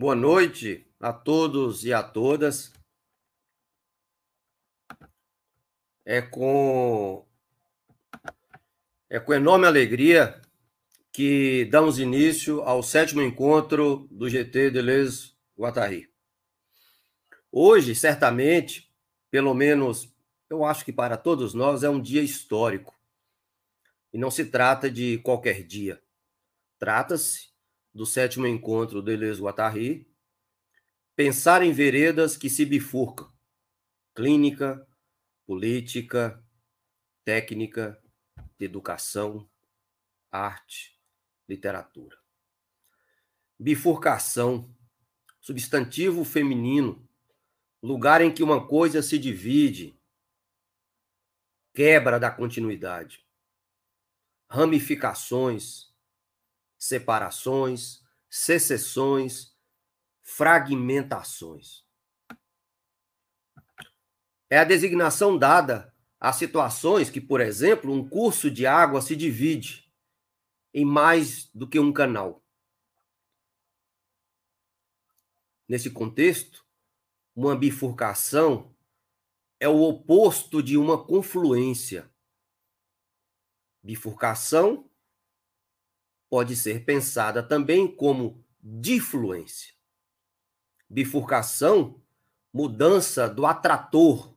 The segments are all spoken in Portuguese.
Boa noite a todos e a todas. É com é com enorme alegria que damos início ao sétimo encontro do GT Deleuze Guattari. Hoje, certamente, pelo menos eu acho que para todos nós é um dia histórico. E não se trata de qualquer dia. Trata-se do sétimo encontro Deleuze Guattari, pensar em veredas que se bifurcam: clínica, política, técnica, educação, arte, literatura. Bifurcação, substantivo feminino, lugar em que uma coisa se divide, quebra da continuidade, ramificações, separações, secessões, fragmentações. É a designação dada a situações que, por exemplo, um curso de água se divide em mais do que um canal. Nesse contexto, uma bifurcação é o oposto de uma confluência. Bifurcação pode ser pensada também como difluência. Bifurcação, mudança do atrator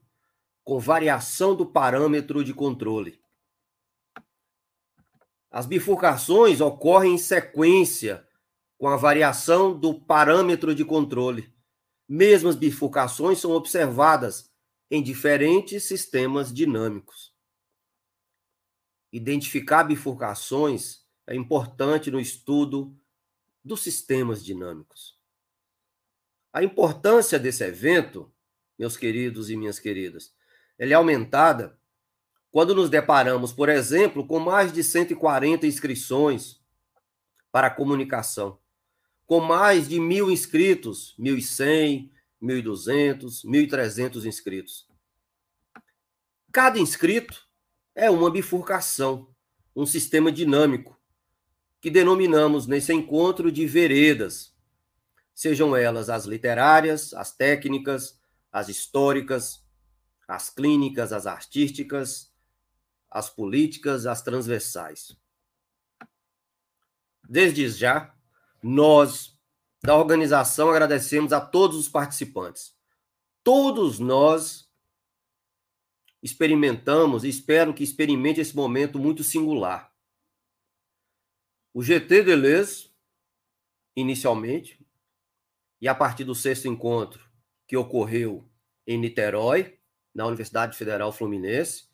com variação do parâmetro de controle. As bifurcações ocorrem em sequência com a variação do parâmetro de controle. Mesmas bifurcações são observadas em diferentes sistemas dinâmicos. Identificar bifurcações é importante no estudo dos sistemas dinâmicos. A importância desse evento, meus queridos e minhas queridas, ela é aumentada quando nos deparamos, por exemplo, com mais de 140 inscrições para comunicação, com mais de mil inscritos, 1.100, 1.200, 1.300 inscritos. Cada inscrito é uma bifurcação, um sistema dinâmico, que denominamos nesse encontro de veredas, sejam elas as literárias, as técnicas, as históricas, as clínicas, as artísticas, as políticas, as transversais. Desde já, nós da organização agradecemos a todos os participantes. Todos nós experimentamos e espero que experimente esse momento muito singular. O GT Deleuze, inicialmente, e a partir do sexto encontro que ocorreu em Niterói, na Universidade Federal Fluminense,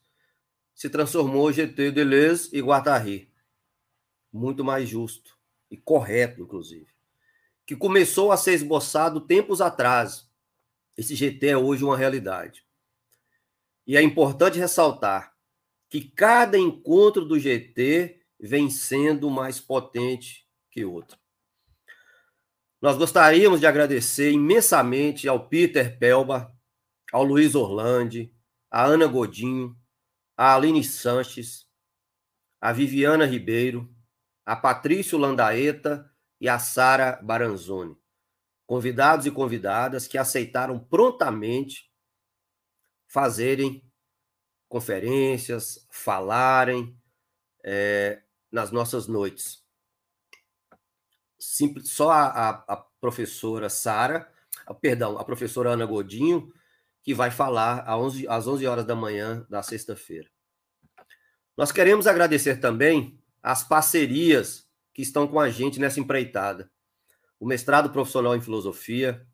se transformou GT Deleuze e Guattari. Muito mais justo e correto, inclusive. Que começou a ser esboçado tempos atrás. Esse GT é hoje uma realidade. E é importante ressaltar que cada encontro do GT vem sendo mais potente que outro. Nós gostaríamos de agradecer imensamente ao Peter Pelba, ao Luiz Orlandi, a Ana Godinho, a Aline Sanches, a Viviana Ribeiro, a Patrício Landaeta e a Sara Baranzoni. Convidados e convidadas que aceitaram prontamente fazerem conferências, falarem é, nas nossas noites. Simples, só a, a, a professora Sara, perdão, a professora Ana Godinho que vai falar às 11, às 11 horas da manhã da sexta-feira. Nós queremos agradecer também as parcerias que estão com a gente nessa empreitada. O mestrado profissional em filosofia,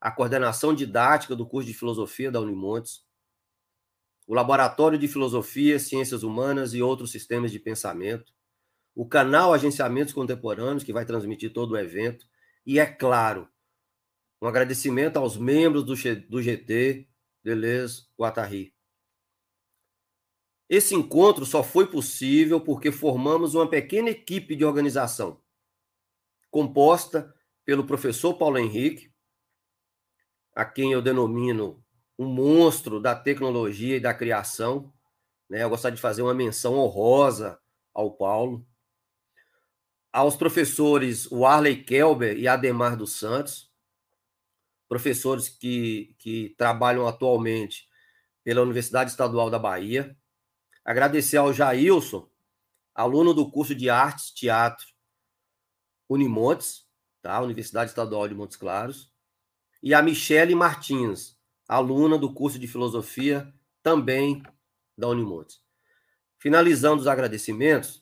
a coordenação didática do curso de filosofia da Unimontes, o laboratório de filosofia, ciências humanas e outros sistemas de pensamento, o canal Agenciamentos Contemporâneos, que vai transmitir todo o evento, e, é claro, um agradecimento aos membros do, do GT, Deleuze Guattari. Esse encontro só foi possível porque formamos uma pequena equipe de organização, composta pelo professor Paulo Henrique, a quem eu denomino um monstro da tecnologia e da criação. Né? Eu gostaria de fazer uma menção honrosa ao Paulo. Aos professores Warley Kelber e Ademar dos Santos, professores que, que trabalham atualmente pela Universidade Estadual da Bahia. Agradecer ao Jailson, aluno do curso de Artes Teatro Unimontes, tá? Universidade Estadual de Montes Claros, e a Michele Martins, aluna do curso de Filosofia, também da Unimontes. Finalizando os agradecimentos,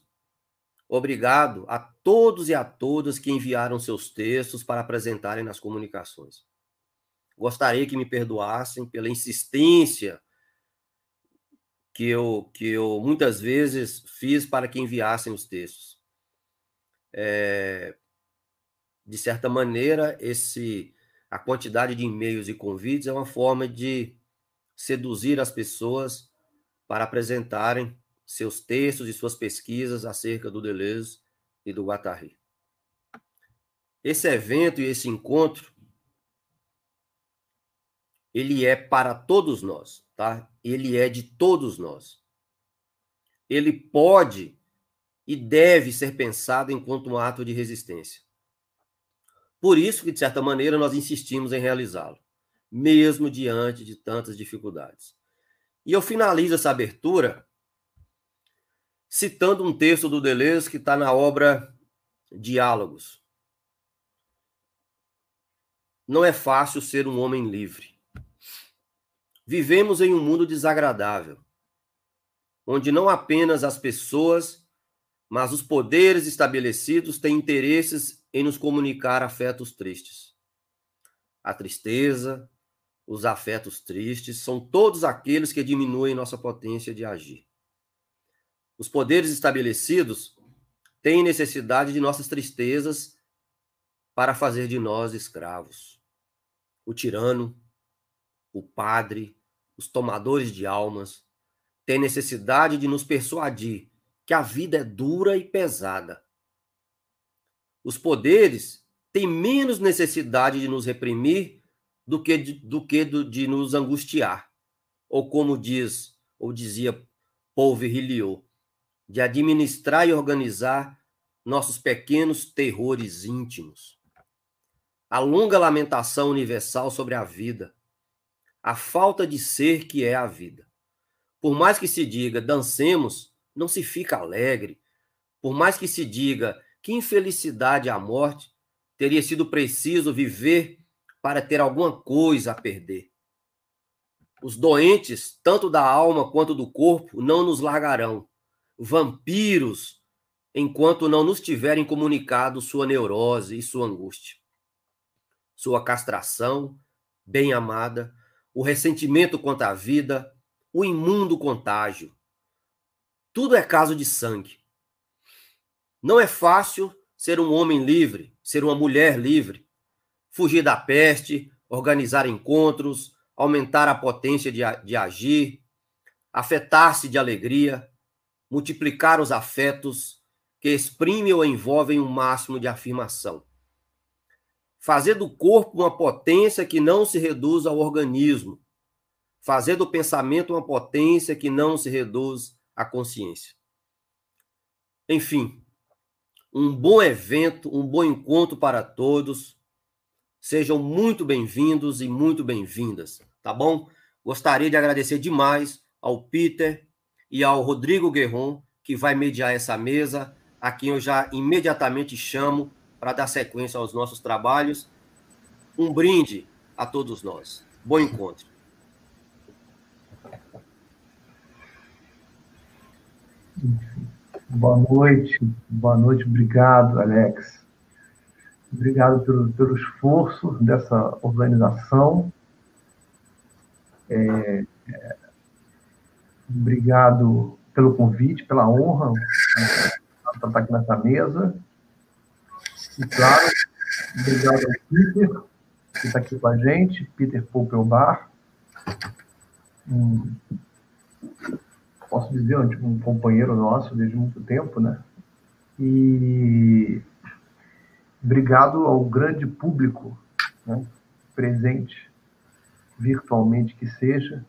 obrigado a todos e a todas que enviaram seus textos para apresentarem nas comunicações. Gostaria que me perdoassem pela insistência que eu, que eu muitas vezes fiz para que enviassem os textos. É, de certa maneira, esse a quantidade de e-mails e convites é uma forma de seduzir as pessoas para apresentarem seus textos e suas pesquisas acerca do Deleuze e do Guattari. Esse evento e esse encontro ele é para todos nós, tá? Ele é de todos nós. Ele pode e deve ser pensado enquanto um ato de resistência. Por isso que, de certa maneira, nós insistimos em realizá-lo, mesmo diante de tantas dificuldades. E eu finalizo essa abertura citando um texto do Deleuze que está na obra Diálogos. Não é fácil ser um homem livre. Vivemos em um mundo desagradável, onde não apenas as pessoas, mas os poderes estabelecidos têm interesses em nos comunicar afetos tristes. A tristeza, os afetos tristes, são todos aqueles que diminuem nossa potência de agir. Os poderes estabelecidos têm necessidade de nossas tristezas para fazer de nós escravos. O tirano, o padre, os tomadores de almas, têm necessidade de nos persuadir que a vida é dura e pesada. Os poderes têm menos necessidade de nos reprimir do que de, do que de nos angustiar, ou como diz ou dizia Paul Virilio, de administrar e organizar nossos pequenos terrores íntimos. A longa lamentação universal sobre a vida, a falta de ser que é a vida. Por mais que se diga dancemos, não se fica alegre. Por mais que se diga que infelicidade a morte, teria sido preciso viver para ter alguma coisa a perder. Os doentes, tanto da alma quanto do corpo, não nos largarão. Vampiros, enquanto não nos tiverem comunicado sua neurose e sua angústia. Sua castração, bem amada, o ressentimento contra a vida, o imundo contágio. Tudo é caso de sangue. Não é fácil ser um homem livre, ser uma mulher livre, fugir da peste, organizar encontros, aumentar a potência de, de agir, afetar-se de alegria, multiplicar os afetos que exprimem ou envolvem um máximo de afirmação fazer do corpo uma potência que não se reduz ao organismo, fazer do pensamento uma potência que não se reduz à consciência. Enfim, um bom evento, um bom encontro para todos. Sejam muito bem-vindos e muito bem-vindas, tá bom? Gostaria de agradecer demais ao Peter e ao Rodrigo Guerron, que vai mediar essa mesa, a quem eu já imediatamente chamo para dar sequência aos nossos trabalhos. Um brinde a todos nós. Bom encontro. Boa noite, boa noite, obrigado, Alex. Obrigado pelo, pelo esforço dessa organização. É, obrigado pelo convite, pela honra de estar aqui nessa mesa. E claro, obrigado ao Peter, que está aqui com a gente, Peter Poupelbar. Um, posso dizer, um, companheiro nosso desde muito tempo, né? E obrigado ao grande público né, presente, virtualmente que seja,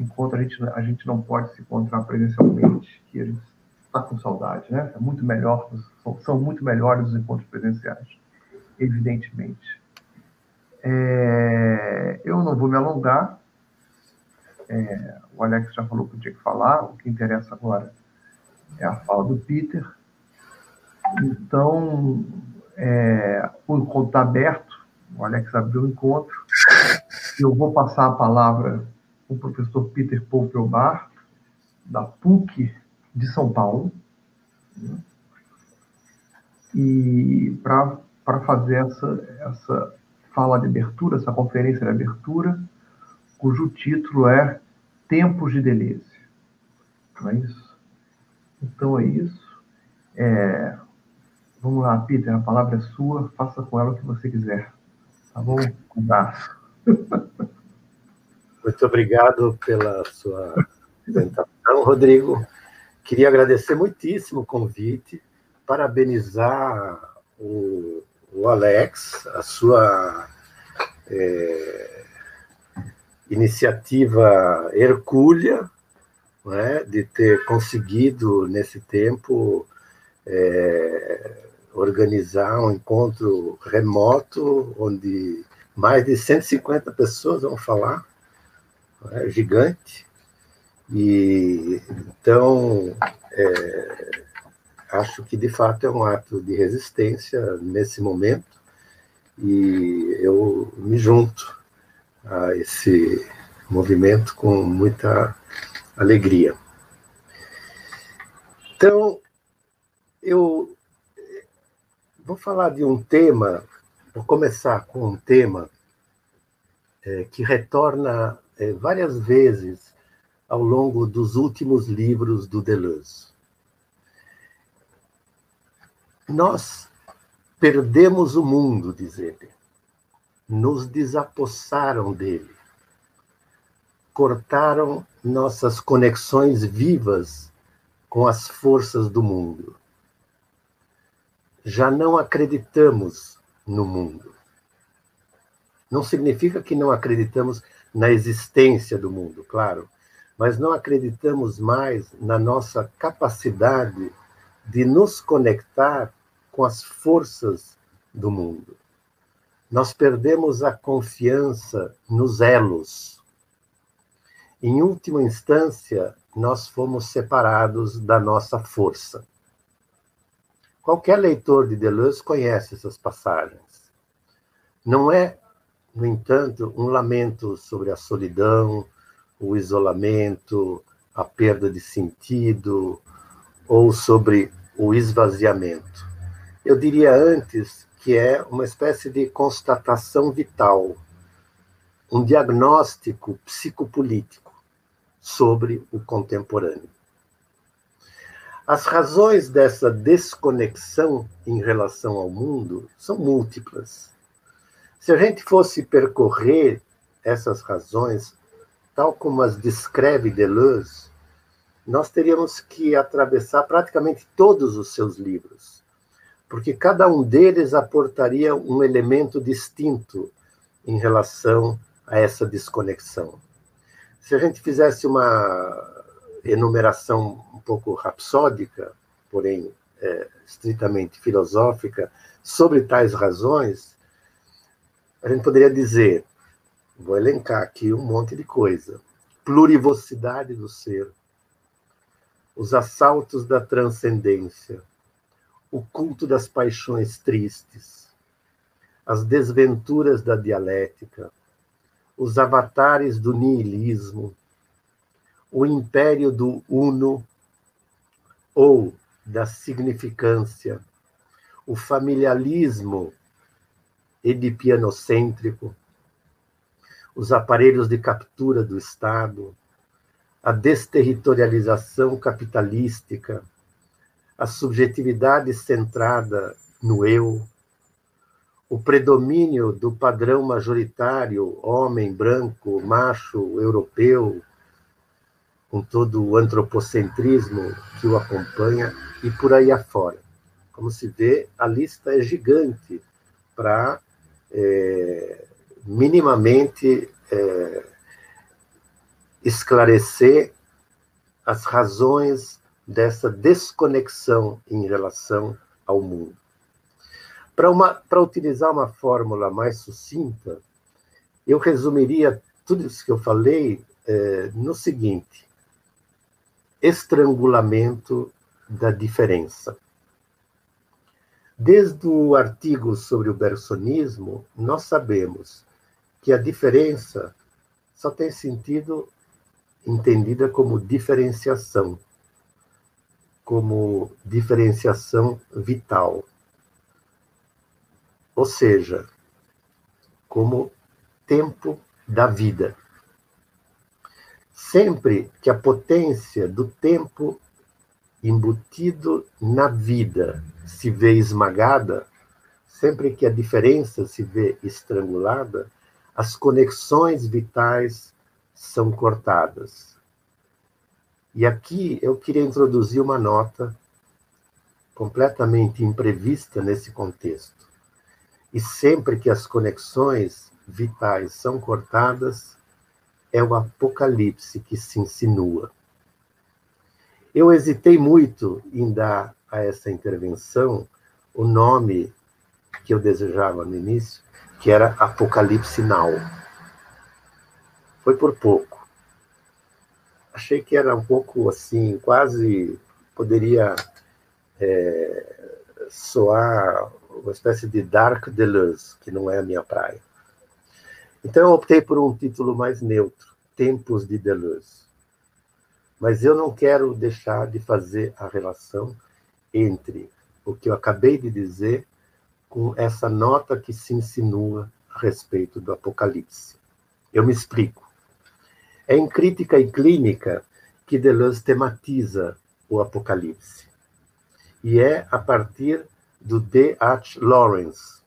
enquanto a gente, a gente não pode se encontrar presencialmente, que a gente está com saudade, né? É muito melhor, são, muito melhores os encontros presenciais, evidentemente. É, eu não vou me alongar. É, o Alex já falou que eu tinha que falar. O que interessa agora é a fala do Peter. Então, é, o encontro está aberto. O Alex abriu o encontro. Eu vou passar a palavra o professor Peter Poupelbar, da PUC de São Paulo, e para fazer essa, essa fala de abertura, essa conferência de abertura, cujo título é Tempos de Deleuze. Não é isso? Então é isso. É, vamos lá, Peter, a palavra é sua, faça com ela o que você quiser. Tá bom? Um abraço. Muito obrigado pela sua apresentação, Rodrigo. Queria agradecer muitíssimo o convite, parabenizar o, o Alex, a sua é, iniciativa hercúlea, é, de ter conseguido, nesse tempo, é, organizar um encontro remoto, onde mais de 150 pessoas vão falar, é, gigante. E então é, acho que de fato é um ato de resistência nesse momento e eu me junto a esse movimento com muita alegria. Então, eu vou falar de um tema, vou começar com um tema é, que retorna é, várias vezes ao longo dos últimos livros do Deleuze. Nós perdemos o mundo, diz ele. Nos desapossaram dele. Cortaram nossas conexões vivas com as forças do mundo. Já não acreditamos no mundo. Não significa que não acreditamos na existência do mundo, claro, mas não acreditamos mais na nossa capacidade de nos conectar com as forças do mundo. Nós perdemos a confiança nos elos. Em última instância, nós fomos separados da nossa força. Qualquer leitor de Deleuze conhece essas passagens. Não é no entanto, um lamento sobre a solidão, o isolamento, a perda de sentido, ou sobre o esvaziamento. Eu diria antes que é uma espécie de constatação vital, um diagnóstico psicopolítico sobre o contemporâneo. As razões dessa desconexão em relação ao mundo são múltiplas. Se a gente fosse percorrer essas razões, tal como as descreve Deleuze, nós teríamos que atravessar praticamente todos os seus livros, porque cada um deles aportaria um elemento distinto em relação a essa desconexão. Se a gente fizesse uma enumeração um pouco rapsódica, porém é, estritamente filosófica, sobre tais razões, a gente poderia dizer, vou elencar aqui um monte de coisa. Plurivocidade do ser, os assaltos da transcendência, o culto das paixões tristes, as desventuras da dialética, os avatares do niilismo, o império do uno ou da significância, o familialismo edipianocêntrico, os aparelhos de captura do Estado, a desterritorialização capitalística, a subjetividade centrada no eu, o predomínio do padrão majoritário, homem, branco, macho, europeu, com todo o antropocentrismo que o acompanha, e por aí afora. Como se vê, a lista é gigante para é, minimamente é, esclarecer as razões dessa desconexão em relação ao mundo. Para utilizar uma fórmula mais sucinta, eu resumiria tudo isso que eu falei é, no seguinte: estrangulamento da diferença. Desde o artigo sobre o bersonismo, nós sabemos que a diferença só tem sentido entendida como diferenciação, como diferenciação vital. Ou seja, como tempo da vida. Sempre que a potência do tempo embutido na vida se vê esmagada, sempre que a diferença se vê estrangulada, as conexões vitais são cortadas. E aqui eu queria introduzir uma nota completamente imprevista nesse contexto. E sempre que as conexões vitais são cortadas, é o apocalipse que se insinua. Eu hesitei muito em dar a essa intervenção o nome que eu desejava no início, que era Apocalipse Now. Foi por pouco. Achei que era um pouco assim, quase poderia é, soar uma espécie de Dark Deleuze, que não é a minha praia. Então eu optei por um título mais neutro, Tempos de Deleuze. Mas eu não quero deixar de fazer a relação entre o que eu acabei de dizer com essa nota que se insinua a respeito do Apocalipse. Eu me explico. É em Crítica e Clínica que Deleuze tematiza o Apocalipse. E é a partir do D. H. Lawrence.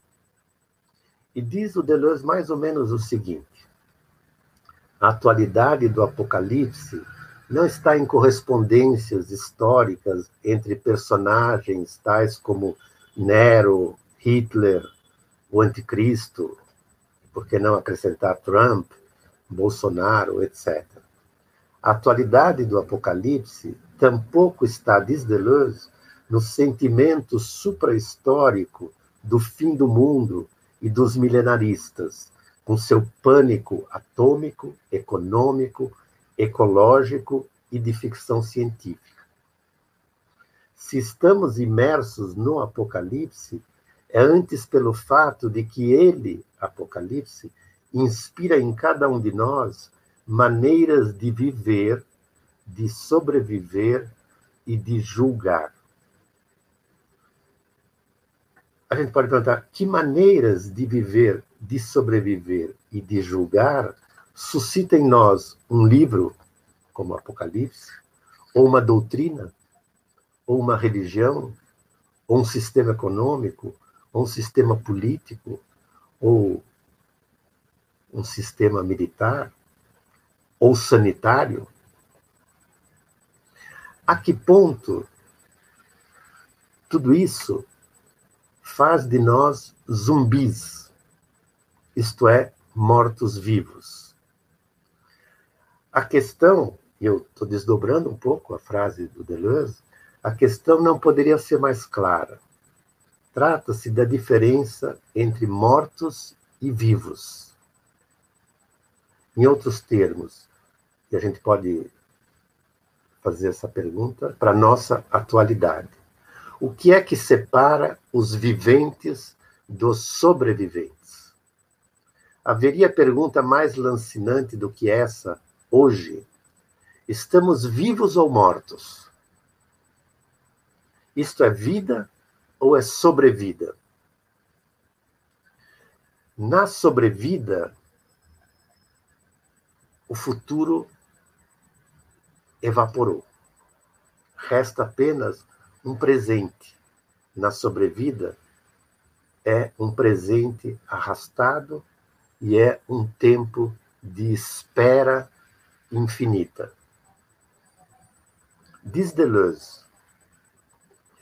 E diz o Deleuze mais ou menos o seguinte: a atualidade do Apocalipse não está em correspondências históricas entre personagens tais como Nero, Hitler, o Anticristo, por que não acrescentar Trump, Bolsonaro, etc. A atualidade do Apocalipse tampouco está, diz Deleuze, no sentimento suprahistórico do fim do mundo e dos milenaristas, com seu pânico atômico, econômico, ecológico e de ficção científica. Se estamos imersos no Apocalipse, é antes pelo fato de que ele, Apocalipse, inspira em cada um de nós maneiras de viver, de sobreviver e de julgar. A gente pode perguntar que maneiras de viver, de sobreviver e de julgar suscita em nós um livro, como Apocalipse, ou uma doutrina, ou uma religião, ou um sistema econômico, ou um sistema político, ou um sistema militar, ou sanitário? A que ponto tudo isso faz de nós zumbis, isto é, mortos-vivos? A questão, e eu estou desdobrando um pouco a frase do Deleuze, a questão não poderia ser mais clara. Trata-se da diferença entre mortos e vivos. Em outros termos, e a gente pode fazer essa pergunta para nossa atualidade. O que é que separa os viventes dos sobreviventes? Haveria pergunta mais lancinante do que essa hoje, estamos vivos ou mortos? Isto é vida ou é sobrevida? Na sobrevida, o futuro evaporou. Resta apenas um presente. Na sobrevida, é um presente arrastado e é um tempo de espera infinita. Diz Deleuze,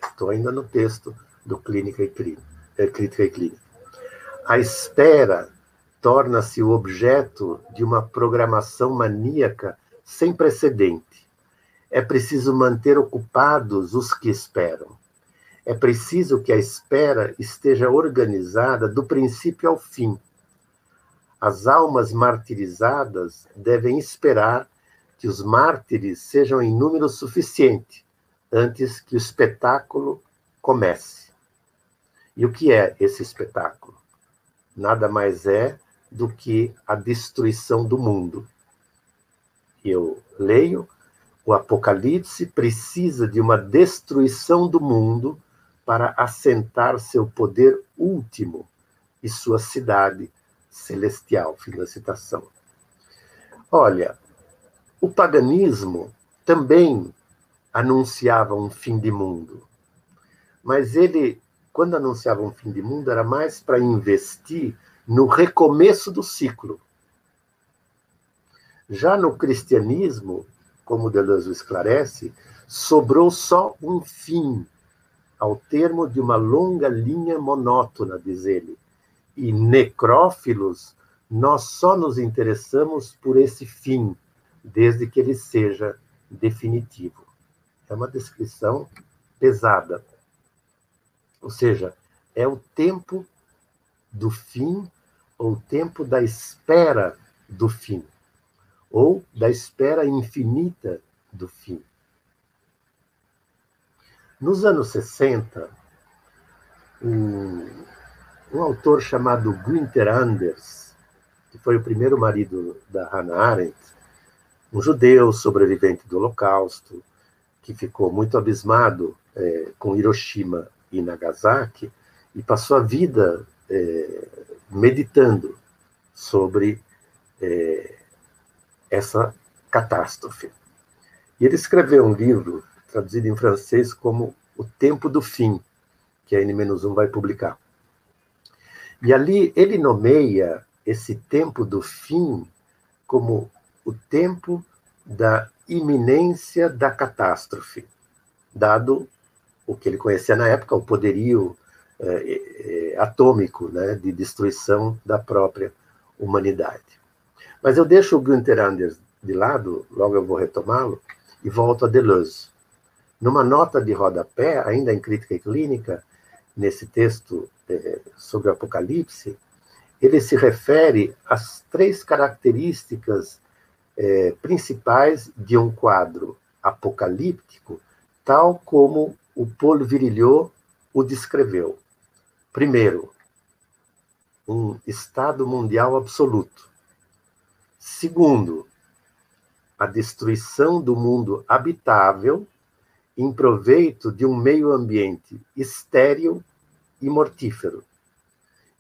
estou ainda no texto do Clínica e Clínica, é, Crítica e Clínica, a espera torna-se o objeto de uma programação maníaca sem precedente. É preciso manter ocupados os que esperam. É preciso que a espera esteja organizada do princípio ao fim. As almas martirizadas devem esperar que os mártires sejam em número suficiente antes que o espetáculo comece. E o que é esse espetáculo? Nada mais é do que a destruição do mundo. Eu leio, o Apocalipse precisa de uma destruição do mundo para assentar seu poder último e sua cidade celestial. Fim da citação. Olha, o paganismo também anunciava um fim de mundo, mas ele, quando anunciava um fim de mundo, era mais para investir no recomeço do ciclo. Já no cristianismo, como Deleuze esclarece, sobrou só um fim, ao termo de uma longa linha monótona, diz ele. E necrófilos, nós só nos interessamos por esse fim, desde que ele seja definitivo. É uma descrição pesada. Ou seja, é o tempo do fim ou o tempo da espera do fim, ou da espera infinita do fim. Nos anos 60, um, um autor chamado Günther Anders, que foi o primeiro marido da Hannah Arendt, um judeu sobrevivente do Holocausto, que ficou muito abismado é, com Hiroshima e Nagasaki e passou a vida é, meditando sobre é, essa catástrofe. E ele escreveu um livro, traduzido em francês como O Tempo do Fim, que a N-1 vai publicar. E ali ele nomeia esse tempo do fim como o tempo da iminência da catástrofe, dado o que ele conhecia na época, o poderio é, é, atômico né, de destruição da própria humanidade. Mas eu deixo o Günther Anders de lado, logo eu vou retomá-lo, e volto a Deleuze. Numa nota de rodapé, ainda em Crítica e Clínica, nesse texto sobre o Apocalipse, ele se refere às três características é, principais de um quadro apocalíptico, tal como o Paul Virilhot o descreveu. Primeiro, um Estado mundial absoluto. Segundo, a destruição do mundo habitável em proveito de um meio ambiente estéril e mortífero.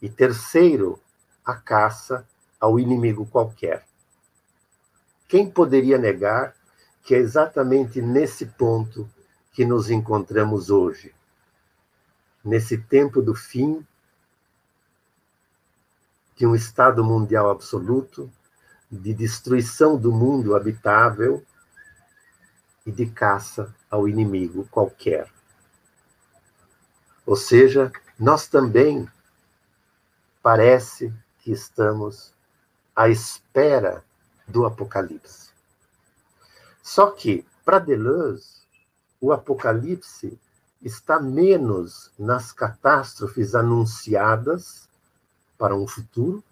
E terceiro, a caça ao inimigo qualquer. Quem poderia negar que é exatamente nesse ponto que nos encontramos hoje? Nesse tempo do fim de um Estado mundial absoluto, de destruição do mundo habitável e de caça ao inimigo qualquer. Ou seja, nós também parece que estamos à espera do Apocalipse. Só que, para Deleuze, o Apocalipse está menos nas catástrofes anunciadas para um futuro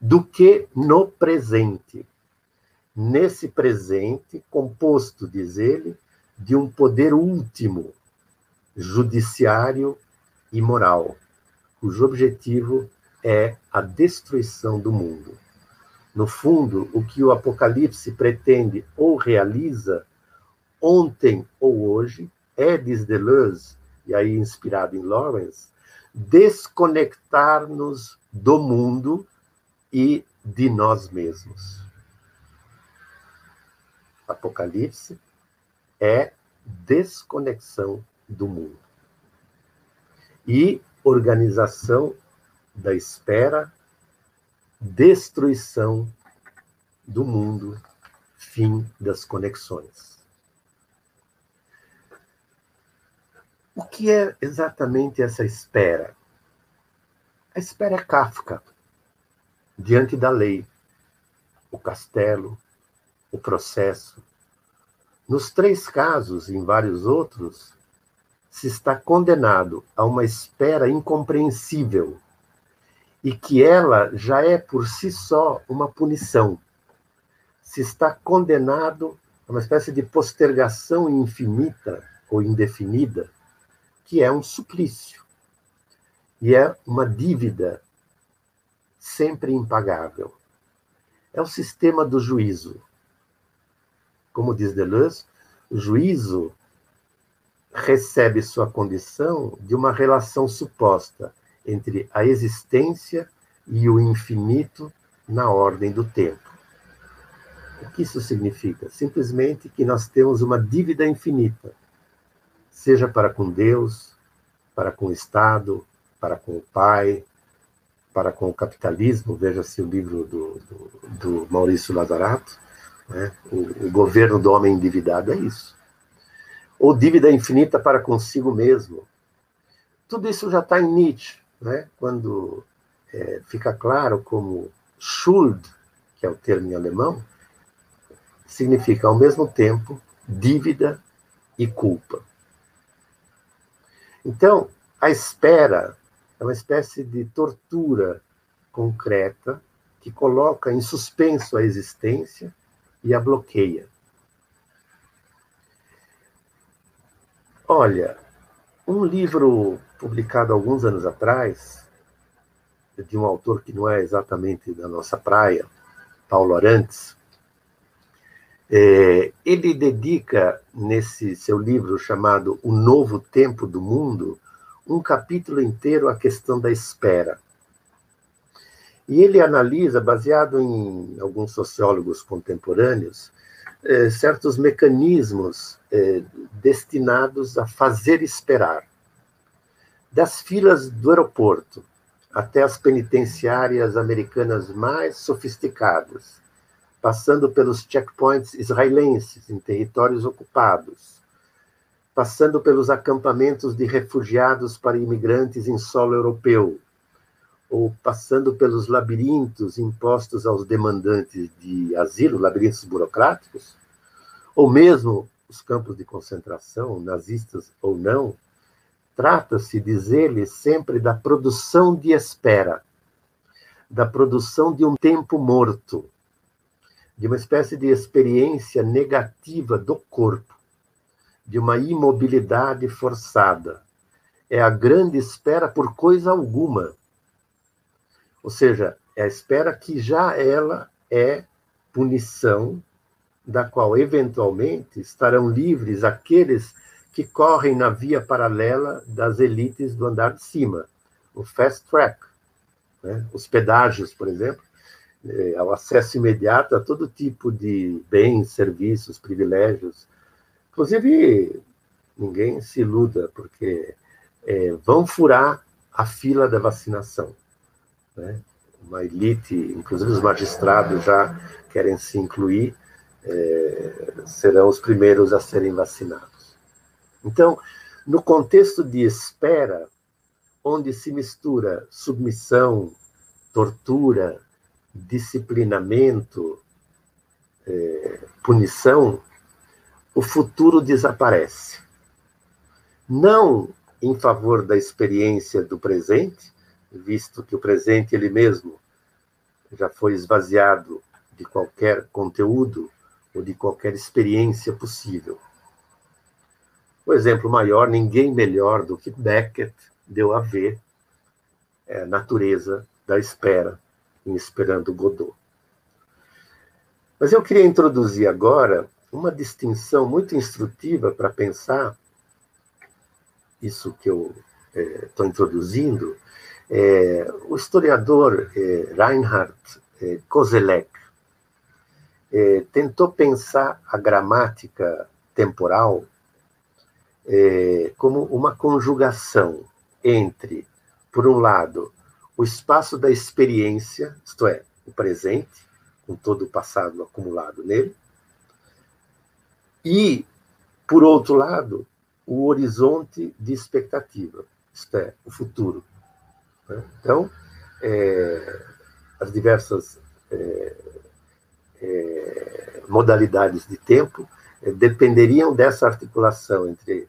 do que no presente. Nesse presente, composto, diz ele, de um poder último, judiciário e moral, cujo objetivo é a destruição do mundo. No fundo, o que o Apocalipse pretende ou realiza, ontem ou hoje, é, diz Deleuze, e aí inspirado em Lawrence, desconectar-nos do mundo e de nós mesmos. Apocalipse é desconexão do mundo e organização da espera destruição do mundo, fim das conexões. O que é exatamente essa espera? A espera é Kafka, diante da lei, o castelo, o processo. Nos três casos, em vários outros, se está condenado a uma espera incompreensível e que ela já é por si só uma punição. Se está condenado a uma espécie de postergação infinita ou indefinida, que é um suplício. E é uma dívida sempre impagável. É o sistema do juízo. Como diz Deleuze, o juízo recebe sua condição de uma relação suposta entre a existência e o infinito na ordem do tempo. O que isso significa? Simplesmente que nós temos uma dívida infinita, seja para com Deus, para com o Estado, para com o Pai, para com o capitalismo. Veja-se o livro do, do, do Maurício Lazarato. Né? O, o governo do homem endividado é isso. Ou dívida infinita para consigo mesmo. Tudo isso já está em Nietzsche, né? quando é, fica claro como Schuld, que é o termo em alemão, significa ao mesmo tempo dívida e culpa. Então, a espera é uma espécie de tortura concreta que coloca em suspenso a existência e a bloqueia. Olha, um livro publicado alguns anos atrás, de um autor que não é exatamente da nossa praia, Paulo Arantes, é, ele dedica, nesse seu livro chamado O Novo Tempo do Mundo, um capítulo inteiro à questão da espera. E ele analisa, baseado em alguns sociólogos contemporâneos, eh, certos mecanismos eh, destinados a fazer esperar. Das filas do aeroporto até as penitenciárias americanas mais sofisticadas, passando pelos checkpoints israelenses em territórios ocupados, passando pelos acampamentos de refugiados para imigrantes em solo europeu, ou passando pelos labirintos impostos aos demandantes de asilo, labirintos burocráticos, ou mesmo os campos de concentração, nazistas ou não, trata-se, diz ele, sempre da produção de espera, da produção de um tempo morto, de uma espécie de experiência negativa do corpo, de uma imobilidade forçada. É a grande espera por coisa alguma. Ou seja, é a espera que já ela é punição, da qual eventualmente estarão livres aqueles que correm na via paralela das elites do andar de cima, o fast track, né? os pedágios, por exemplo, é, ao acesso imediato a todo tipo de bens, serviços, privilégios. Inclusive, ninguém se iluda, porque é, vão furar a fila da vacinação. Né? Uma elite, inclusive os magistrados já querem se incluir, é, serão os primeiros a serem vacinados. Então, no contexto de espera, onde se mistura submissão, tortura, disciplinamento, é, punição, o futuro desaparece. Não em favor da experiência do presente, visto que o presente ele mesmo já foi esvaziado de qualquer conteúdo ou de qualquer experiência possível. O exemplo maior, ninguém melhor do que Beckett deu a ver é, a natureza da espera em Esperando Godot. Mas eu queria introduzir agora uma distinção muito instrutiva para pensar isso que eu estou é, introduzindo. É, o historiador é, Reinhard é, Kozelek é, tentou pensar a gramática temporal é, como uma conjugação entre, por um lado, o espaço da experiência, isto é, o presente, com todo o passado acumulado nele, e, por outro lado, o horizonte de expectativa, isto é, o futuro. Né? Então, é, as diversas é, é, modalidades de tempo é, dependeriam dessa articulação entre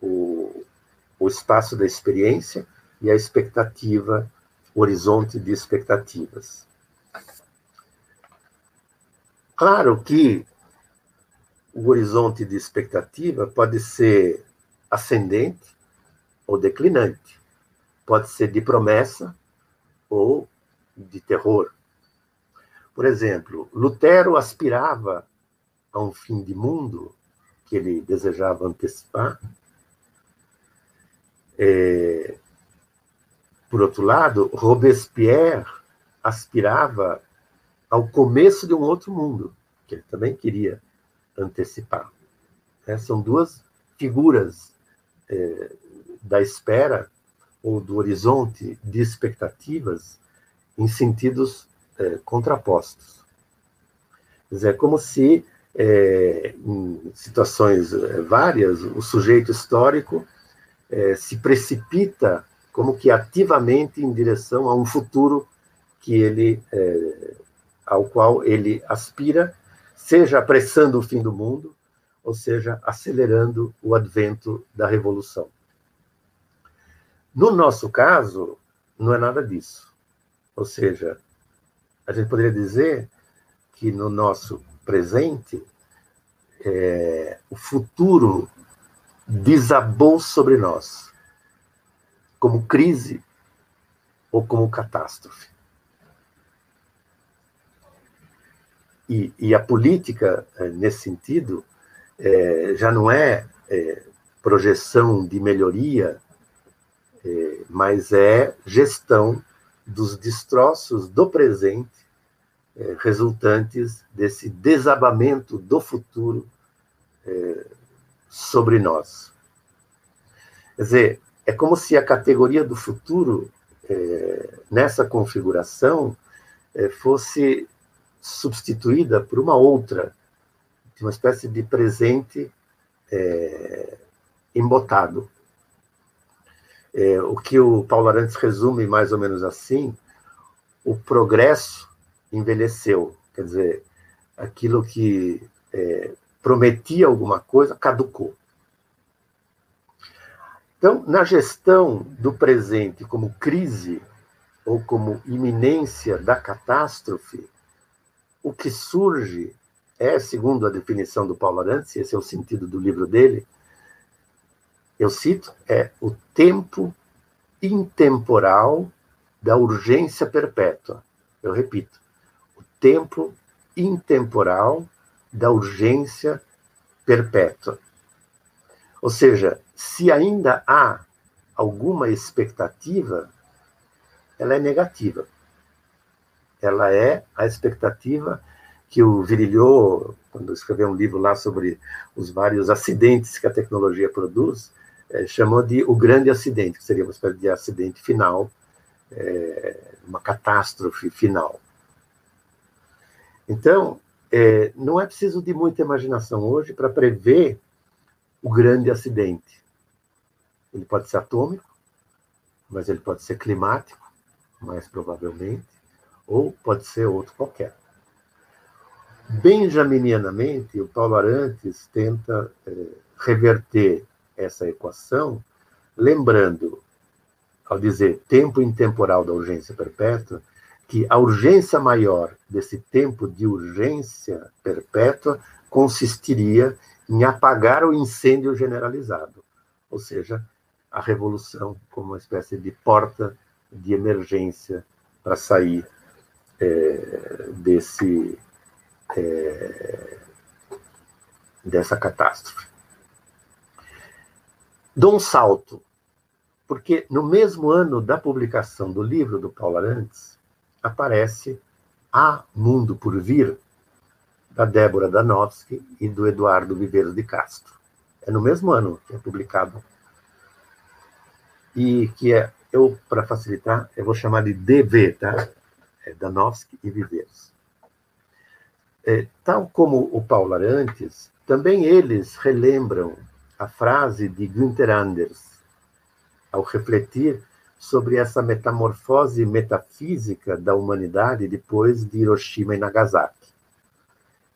o, o espaço da experiência e a expectativa horizonte de expectativas. Claro que o horizonte de expectativa pode ser ascendente ou declinante, pode ser de promessa ou de terror. Por exemplo, Lutero aspirava a um fim de mundo que ele desejava antecipar. É, por outro lado, Robespierre aspirava ao começo de um outro mundo, que ele também queria antecipar. É, são duas figuras é, da espera ou do horizonte de expectativas em sentidos é, contrapostos. Quer dizer, é como se, é, em situações é, várias, o sujeito histórico é, se precipita como que ativamente em direção a um futuro que ele, ao qual ele aspira, seja apressando o fim do mundo, ou seja, acelerando o advento da revolução. No nosso caso, não é nada disso. Ou seja, a gente poderia dizer que no nosso presente, é, o futuro desabou sobre nós, como crise ou como catástrofe. E, e a política, é, nesse sentido, é, já não é, é, projeção de melhoria, mas é gestão dos destroços do presente é, resultantes desse desabamento do futuro é, sobre nós. Quer dizer, é como se a categoria do futuro, é, nessa configuração, é, fosse substituída por uma outra, uma espécie de presente é, embotado. É, o que o Paulo Arantes resume mais ou menos assim: o progresso envelheceu, quer dizer, aquilo que é, prometia alguma coisa caducou. Então, na gestão do presente como crise ou como iminência da catástrofe, o que surge é, segundo a definição do Paulo Arantes, esse é o sentido do livro dele, eu cito, é o tempo intemporal da urgência perpétua. Eu repito, o tempo intemporal da urgência perpétua. Ou seja, se ainda há alguma expectativa, ela é negativa. Ela é a expectativa que o Virilhou, quando escreveu um livro lá sobre os vários acidentes que a tecnologia produz, é, chamou de o grande acidente, que seria uma espécie de acidente final, é, uma catástrofe final. Então, é, não é preciso de muita imaginação hoje para prever o grande acidente. Ele pode ser atômico, mas ele pode ser climático, mais provavelmente, ou pode ser outro qualquer. Benjaminianamente, o Paulo Arantes tenta é, reverter essa equação, lembrando, ao dizer tempo intemporal da urgência perpétua, que a urgência maior desse tempo de urgência perpétua consistiria em apagar o incêndio generalizado, ou seja, a revolução como uma espécie de porta de emergência para sair é, desse é, dessa catástrofe. Dou um salto, porque no mesmo ano da publicação do livro do Paulo Arantes, aparece A Mundo por Vir, da Débora Danowski e do Eduardo Viveiros de Castro. É no mesmo ano que é publicado. E que é, eu, para facilitar, eu vou chamar de DV, tá? É Danowski e Viveiros. É, tal como o Paulo Arantes, também eles relembram a frase de Günther Anders, ao refletir sobre essa metamorfose metafísica da humanidade depois de Hiroshima e Nagasaki.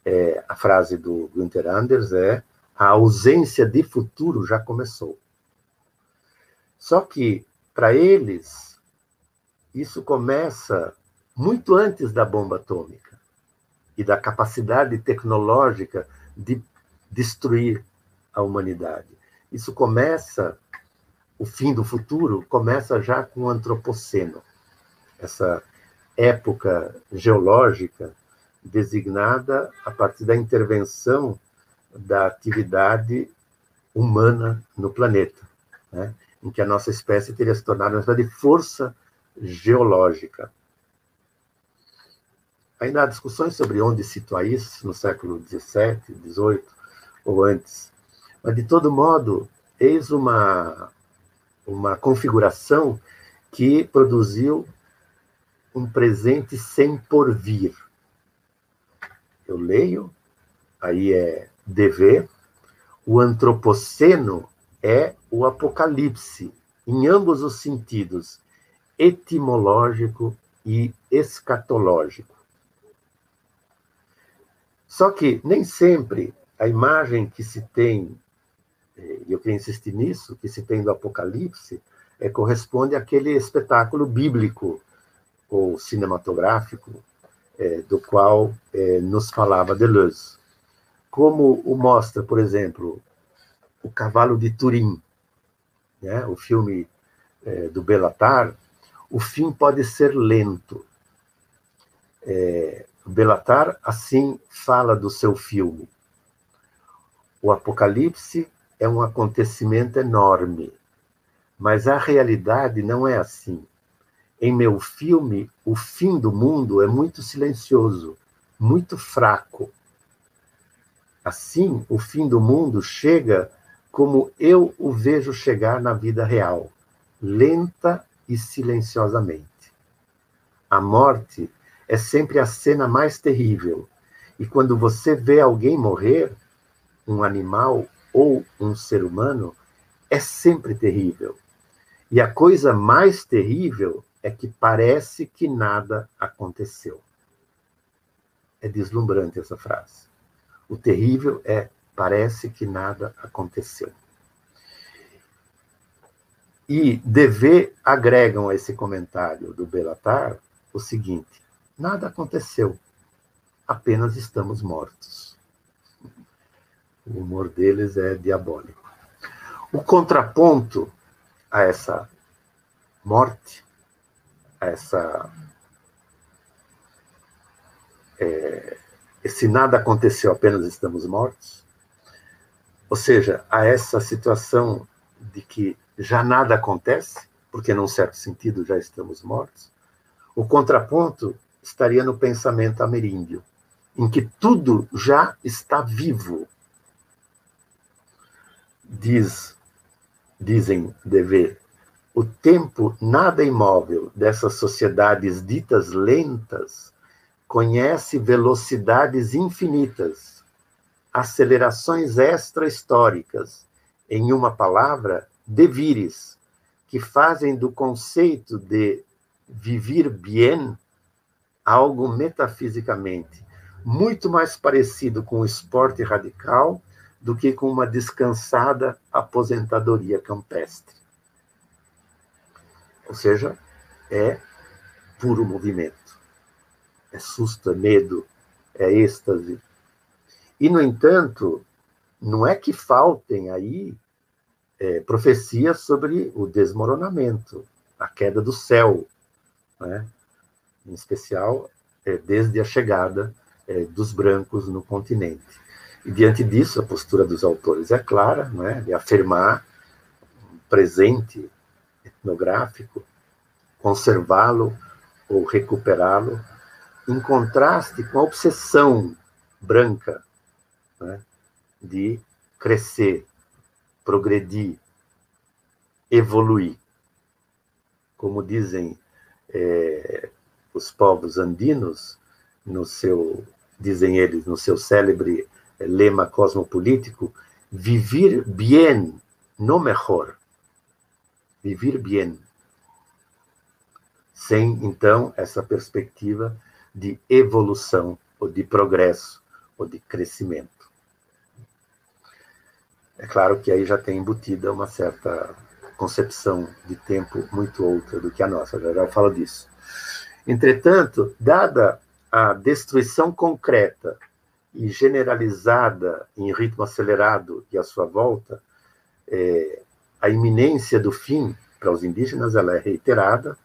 É, a frase do Günther Anders é: a ausência de futuro já começou. Só que, para eles, isso começa muito antes da bomba atômica e da capacidade tecnológica de destruir a humanidade. Isso começa, o fim do futuro começa já com o antropoceno, essa época geológica designada a partir da intervenção da atividade humana no planeta, né? em que a nossa espécie teria se tornado uma espécie de força geológica. Ainda há discussões sobre onde situar isso, no século XVII, XVIII ou antes. Mas, de todo modo, eis uma, uma configuração que produziu um presente sem porvir. Eu leio, aí é dever, o antropoceno é o apocalipse, em ambos os sentidos, etimológico e escatológico. Só que nem sempre a imagem que se tem, e eu queria insistir nisso, que se tem do Apocalipse, é, corresponde àquele espetáculo bíblico ou cinematográfico é, do qual é, nos falava Deleuze. Como o mostra, por exemplo, O Cavalo de Turim, né, o filme é, do Belatar, o fim pode ser lento. É, Belatar assim fala do seu filme. O Apocalipse é um acontecimento enorme, mas a realidade não é assim. Em meu filme, o fim do mundo é muito silencioso, muito fraco. Assim, o fim do mundo chega como eu o vejo chegar na vida real, lenta e silenciosamente. A morte é sempre a cena mais terrível, e quando você vê alguém morrer, um animal ou um ser humano é sempre terrível. E a coisa mais terrível é que parece que nada aconteceu. É deslumbrante essa frase. O terrível é parece que nada aconteceu. E dever agregam a esse comentário do Belatar o seguinte: nada aconteceu, apenas estamos mortos. O humor deles é diabólico. O contraponto a essa morte, a essa. É, esse nada aconteceu, apenas estamos mortos, ou seja, a essa situação de que já nada acontece, porque, num certo sentido, já estamos mortos, o contraponto estaria no pensamento ameríndio, em que tudo já está vivo, diz, dizem dever, o tempo nada imóvel dessas sociedades ditas lentas conhece velocidades infinitas, acelerações extra-históricas, em uma palavra, devires, que fazem do conceito de vivir bien algo metafisicamente muito mais parecido com o esporte radical do que com uma descansada aposentadoria campestre. Ou seja, é puro movimento. É susto, é medo, é êxtase. E, no entanto, não é que faltem aí é, profecias sobre o desmoronamento, a queda do céu, né? em especial é, desde a chegada é, dos brancos no continente. E diante disso, a postura dos autores é clara, né, de afirmar um presente etnográfico, conservá-lo ou recuperá-lo, em contraste com a obsessão branca né, de crescer, progredir, evoluir. Como dizem é, os povos andinos, no seu, dizem eles, no seu célebre lema cosmopolítico, vivir bien, no mejor. Vivir bien. Sem, então, essa perspectiva de evolução, ou de progresso, ou de crescimento. É claro que aí já tem embutida uma certa concepção de tempo muito outra do que a nossa, já já falo disso. Entretanto, dada a destruição concreta e generalizada em ritmo acelerado e à sua volta, é, a iminência do fim para os indígenas ela é reiterada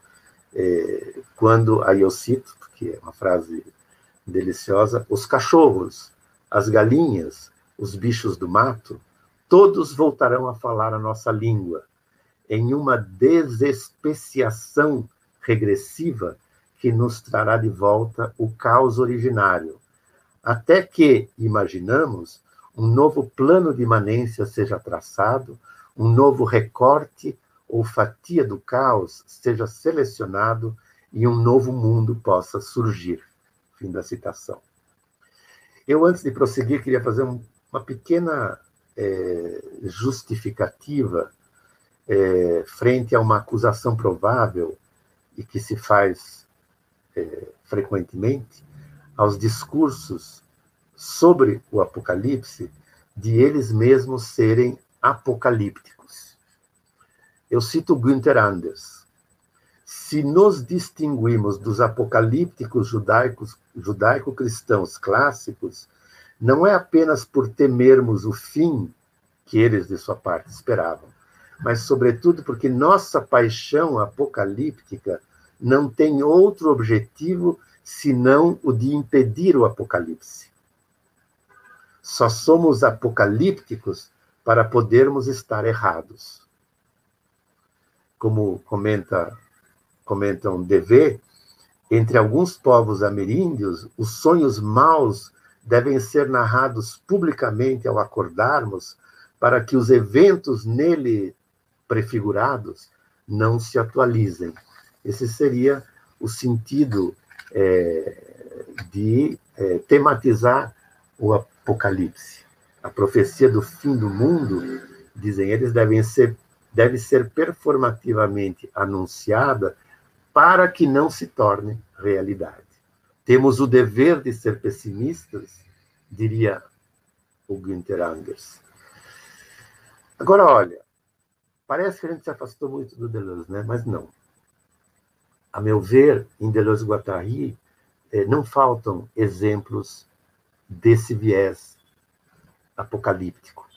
é, quando aí eu cito, que é uma frase deliciosa, os cachorros, as galinhas, os bichos do mato, todos voltarão a falar a nossa língua em uma desespeciação regressiva que nos trará de volta o caos originário, até que, imaginamos, um novo plano de imanência seja traçado, um novo recorte ou fatia do caos seja selecionado e um novo mundo possa surgir. Fim da citação. Eu, antes de prosseguir, queria fazer um, uma pequena é, justificativa é, frente a uma acusação provável e que se faz é, frequentemente aos discursos sobre o Apocalipse de eles mesmos serem apocalípticos. Eu cito Günther Anders. Se nos distinguimos dos apocalípticos judaicos, judaico-cristãos clássicos, não é apenas por temermos o fim que eles, de sua parte, esperavam, mas, sobretudo, porque nossa paixão apocalíptica não tem outro objetivo senão o de impedir o apocalipse. Só somos apocalípticos para podermos estar errados. Como comenta comentam DV, entre alguns povos ameríndios, os sonhos maus devem ser narrados publicamente ao acordarmos, para que os eventos nele prefigurados não se atualizem. Esse seria o sentido é, de é, tematizar o Apocalipse. A profecia do fim do mundo, dizem eles, devem ser, deve ser performativamente anunciada para que não se torne realidade. Temos o dever de ser pessimistas, diria o Günther Anders. Agora, olha, parece que a gente se afastou muito do Deleuze, né? mas não a meu ver, em Deleuze-Guattari, eh, não faltam exemplos desse viés apocalíptico.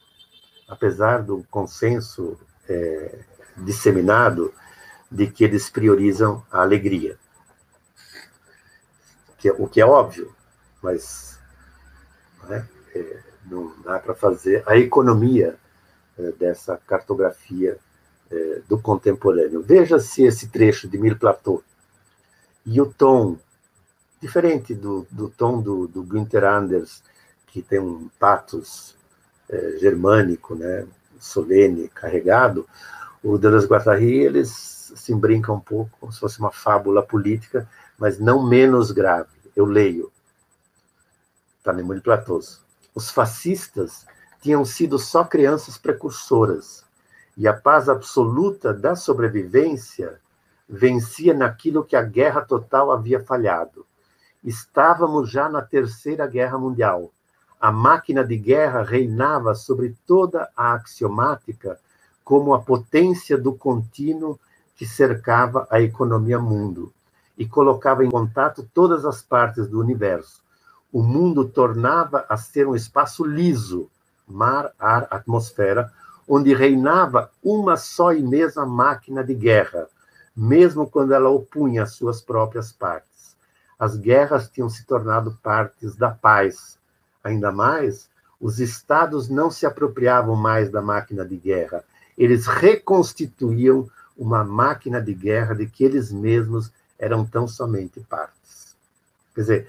Apesar do consenso é, disseminado de que eles priorizam a alegria. Que, é, o que é óbvio, mas é, não dá para fazer a economia é, dessa cartografia é, do contemporâneo. Veja-se esse trecho de Mil Plateau. E o tom, diferente do, do tom do, do Günther Anders, que tem um patos é, germânico, né, solene, carregado, o Deleuze Guattari, eles se brincam um pouco, como se fosse uma fábula política, mas não menos grave. Eu leio. Está no Plateau. Os fascistas tinham sido só crianças precursoras e a paz absoluta da sobrevivência vencia naquilo que a guerra total havia falhado. Estávamos já na Terceira Guerra Mundial. A máquina de guerra reinava sobre toda a axiomática como a potência do contínuo que cercava a economia mundo e colocava em contato todas as partes do universo. O mundo tornava a ser um espaço liso, mar, ar, atmosfera, onde reinava uma só e mesma máquina de guerra, mesmo quando ela opunha as suas próprias partes. As guerras tinham se tornado partes da paz. Ainda mais, os estados não se apropriavam mais da máquina de guerra, eles reconstituíam uma máquina de guerra de que eles mesmos eram tão somente partes. Quer dizer,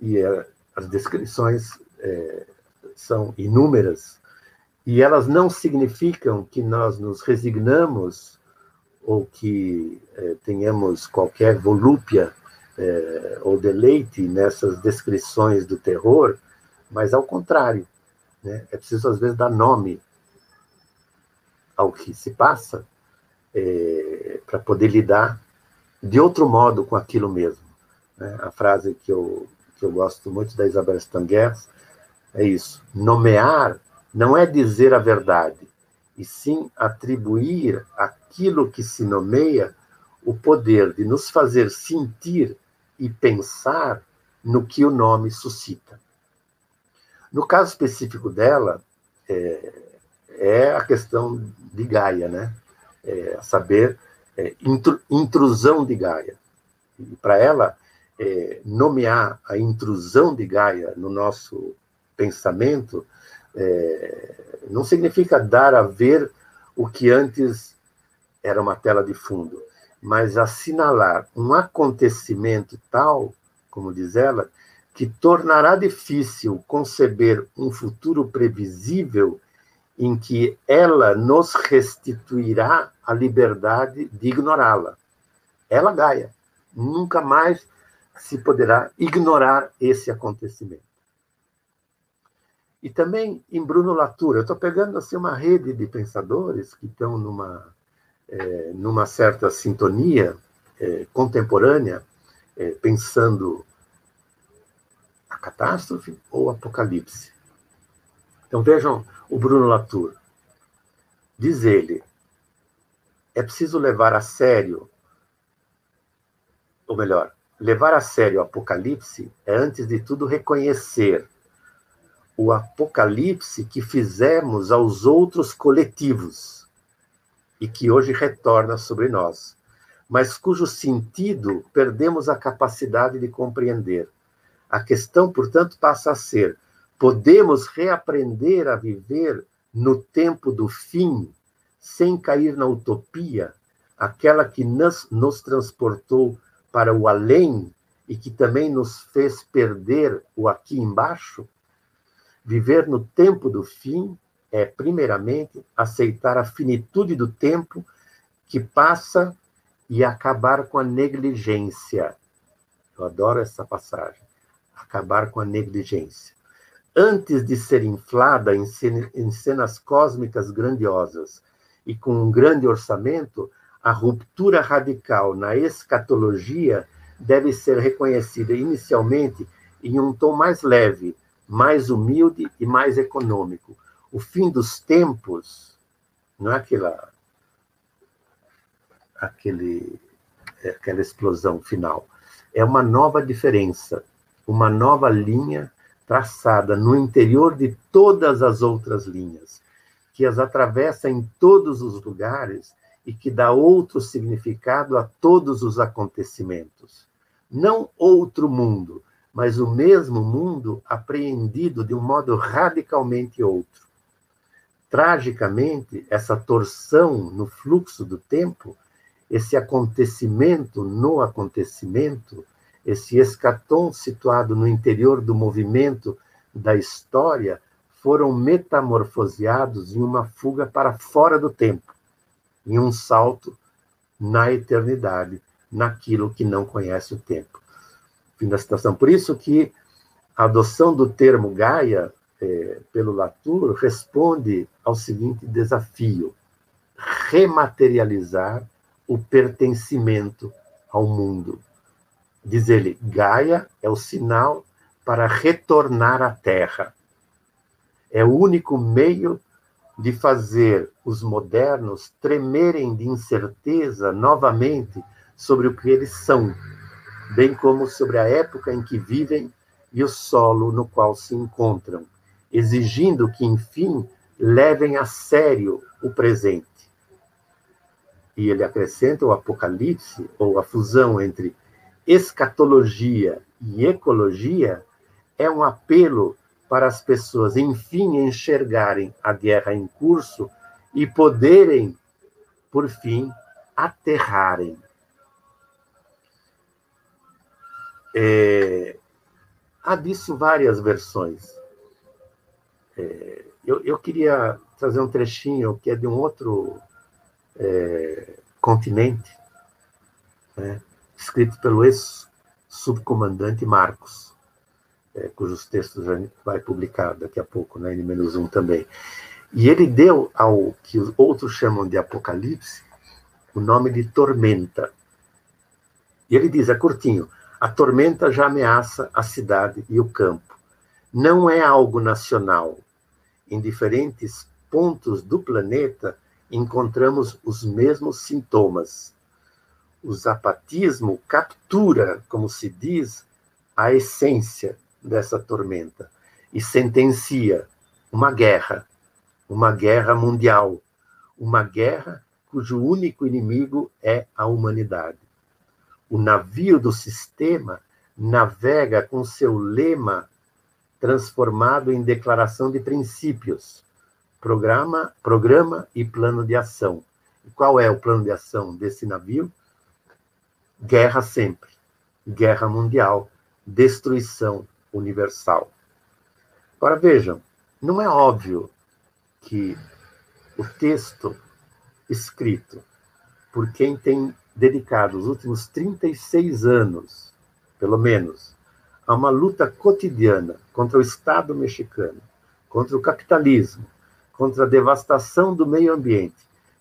e é, as descrições é, são inúmeras e elas não significam que nós nos resignamos ou que eh, tenhamos qualquer volúpia eh, ou deleite nessas descrições do terror, mas ao contrário. Né? É preciso, às vezes, dar nome ao que se passa eh, para poder lidar de outro modo com aquilo mesmo. Né? A frase que eu, que eu gosto muito da Isabel Stangers é isso: nomear não é dizer a verdade, e sim atribuir aquilo que se nomeia o poder de nos fazer sentir e pensar no que o nome suscita. No caso específico dela, é, é a questão de Gaia, né? É, saber é, intrusão de Gaia. E para ela, é, nomear a intrusão de Gaia no nosso pensamento é, não significa dar a ver o que antes era uma tela de fundo, mas assinalar um acontecimento tal, como diz ela, que tornará difícil conceber um futuro previsível em que ela nos restituirá a liberdade de ignorá-la. Ela, Gaia, nunca mais se poderá ignorar esse acontecimento. E também em Bruno Latour, eu estou pegando assim uma rede de pensadores que estão numa, é, numa certa sintonia é, contemporânea, é, pensando a catástrofe ou o apocalipse. Então vejam o Bruno Latour. Diz ele, é preciso levar a sério, ou melhor, levar a sério o Apocalipse é, antes de tudo, reconhecer o Apocalipse que fizemos aos outros coletivos e que hoje retorna sobre nós, mas cujo sentido perdemos a capacidade de compreender. A questão, portanto, passa a ser: podemos reaprender a viver no tempo do fim sem cair na utopia, aquela que nos, nos transportou para o além e que também nos fez perder o aqui embaixo? Viver no tempo do fim é, primeiramente, aceitar a finitude do tempo que passa e acabar com a negligência. Eu adoro essa passagem. Acabar com a negligência. Antes de ser inflada em cenas cósmicas grandiosas e com um grande orçamento, a ruptura radical na escatologia deve ser reconhecida inicialmente em um tom mais leve, mais humilde e mais econômico. O fim dos tempos não é aquela aquele é aquela explosão final. É uma nova diferença, uma nova linha traçada no interior de todas as outras linhas que as atravessa em todos os lugares e que dá outro significado a todos os acontecimentos. Não outro mundo, mas o mesmo mundo apreendido de um modo radicalmente outro. Tragicamente, essa torção no fluxo do tempo, esse acontecimento no acontecimento, esse escatom situado no interior do movimento da história, foram metamorfoseados em uma fuga para fora do tempo, em um salto na eternidade, naquilo que não conhece o tempo. Fim da citação. Por isso que a adoção do termo Gaia é, pelo Latour responde ao seguinte desafio: rematerializar o pertencimento ao mundo. Diz ele, Gaia é o sinal para retornar à Terra é o único meio de fazer os modernos tremerem de incerteza novamente sobre o que eles são, bem como sobre a época em que vivem e o solo no qual se encontram, exigindo que, enfim, levem a sério o presente. E ele acrescenta o Apocalipse, ou a fusão entre escatologia e ecologia, é um apelo para as pessoas, enfim, enxergarem a guerra em curso e poderem, por fim, aterrarem. É, há disso várias versões. É, eu, eu, queria trazer um trechinho que é de um outro é, continente, né, escrito pelo ex-subcomandante Marcos é, cujos textos vai publicar daqui a pouco, na né, N-1 também. E ele deu ao que outros chamam de Apocalipse o nome de tormenta. E ele diz, é curtinho, a tormenta já ameaça a cidade e o campo. Não é algo nacional. Em diferentes pontos do planeta encontramos os mesmos sintomas. O zapatismo captura, como se diz, a essência dessa tormenta e sentencia uma guerra, uma guerra mundial, uma guerra cujo único inimigo é a humanidade. O navio do sistema navega com seu lema transformado em declaração de princípios, programa, programa e plano de ação. E qual é o plano de ação desse navio? Guerra sempre, guerra mundial, destruição universal. Agora vejam, não é óbvio que o texto escrito por quem tem dedicado os últimos 36 anos, pelo menos, a uma luta cotidiana contra o Estado mexicano, contra o capitalismo, contra a devastação do meio ambiente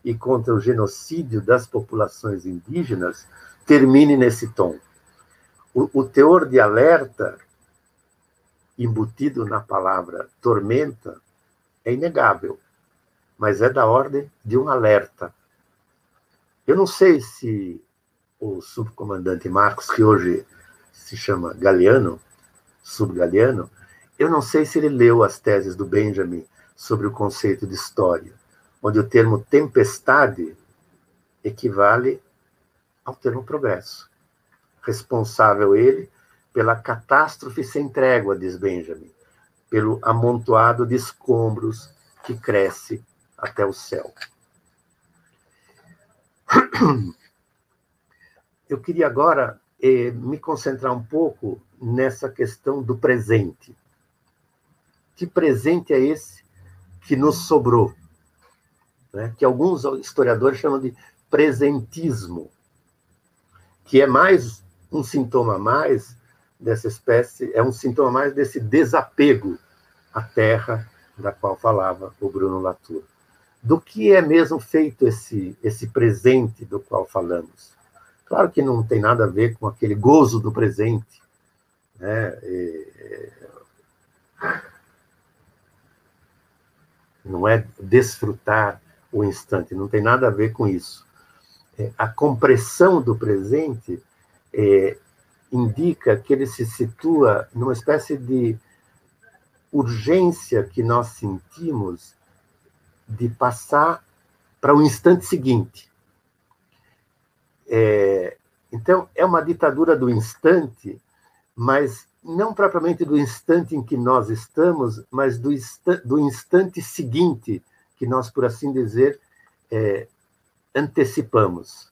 e contra o genocídio das populações indígenas, termine nesse tom. O, o teor de alerta embutido na palavra tormenta é inegável mas é da ordem de um alerta. Eu não sei se o subcomandante Marcos, que hoje se chama Galeano, subgaleano, eu não sei se ele leu as teses do Benjamin sobre o conceito de história, onde o termo tempestade equivale ao termo progresso. Responsável ele pela catástrofe sem trégua, diz Benjamin, pelo amontoado de escombros que cresce até o céu. Eu queria agora eh, me concentrar um pouco nessa questão do presente. Que presente é esse que nos sobrou? Né? Que alguns historiadores chamam de presentismo, que é mais um sintoma mais dessa espécie, é um sintoma mais desse desapego à terra da qual falava o Bruno Latour do que é mesmo feito esse, esse presente do qual falamos. Claro que não tem nada a ver com aquele gozo do presente, né? E, não é desfrutar o instante, não tem nada a ver com isso. É, a compressão do presente é, indica que ele se situa numa espécie de urgência que nós sentimos de passar para o instante seguinte. É, então, é uma ditadura do instante, mas não propriamente do instante em que nós estamos, mas do, insta do instante seguinte, que nós, por assim dizer, é, antecipamos.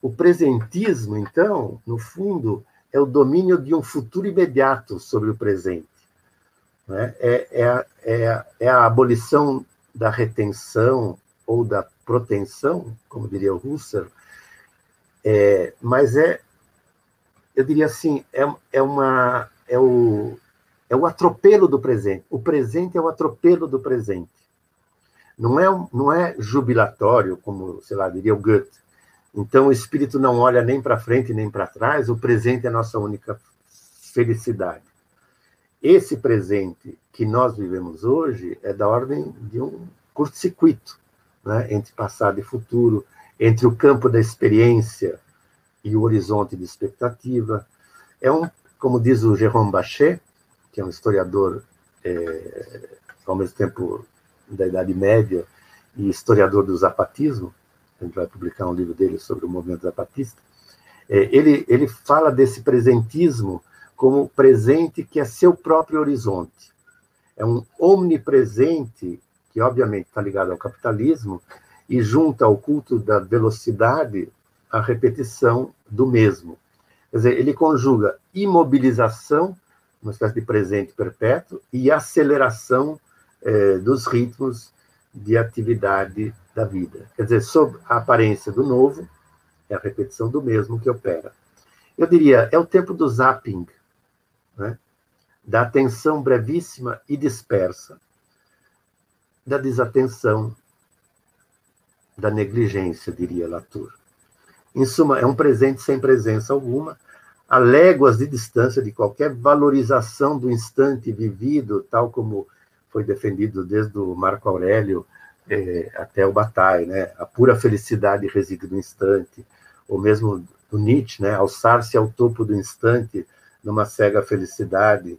O presentismo, então, no fundo, é o domínio de um futuro imediato sobre o presente. Né? É, é, é, é a abolição da retenção ou da proteção, como diria o Husserl, é, mas é, eu diria assim, é, é, uma, é, o, é o atropelo do presente. O presente é o atropelo do presente. Não é, não é jubilatório, como, sei lá, diria o Goethe. Então, o espírito não olha nem para frente nem para trás, o presente é a nossa única felicidade. Esse presente que nós vivemos hoje é da ordem de um curto-circuito né, entre passado e futuro, entre o campo da experiência e o horizonte de expectativa. É um, como diz o Jérôme Bachet, que é um historiador é, ao mesmo tempo da Idade Média e historiador do zapatismo, a gente vai publicar um livro dele sobre o movimento zapatista, é, ele, ele fala desse presentismo como presente que é seu próprio horizonte. É um omnipresente que, obviamente, está ligado ao capitalismo e junta ao culto da velocidade a repetição do mesmo. Quer dizer, ele conjuga imobilização, uma espécie de presente perpétuo, e aceleração eh, dos ritmos de atividade da vida. Quer dizer, sob a aparência do novo, é a repetição do mesmo que opera. Eu diria, é o tempo do zapping? Da atenção brevíssima e dispersa, da desatenção, da negligência, diria Latour. Em suma, é um presente sem presença alguma, a léguas de distância de qualquer valorização do instante vivido, tal como foi defendido desde o Marco Aurélio é, até o Bataille, né? A pura felicidade reside no instante, ou mesmo do Nietzsche, né? Alçar-se ao topo do instante numa cega felicidade,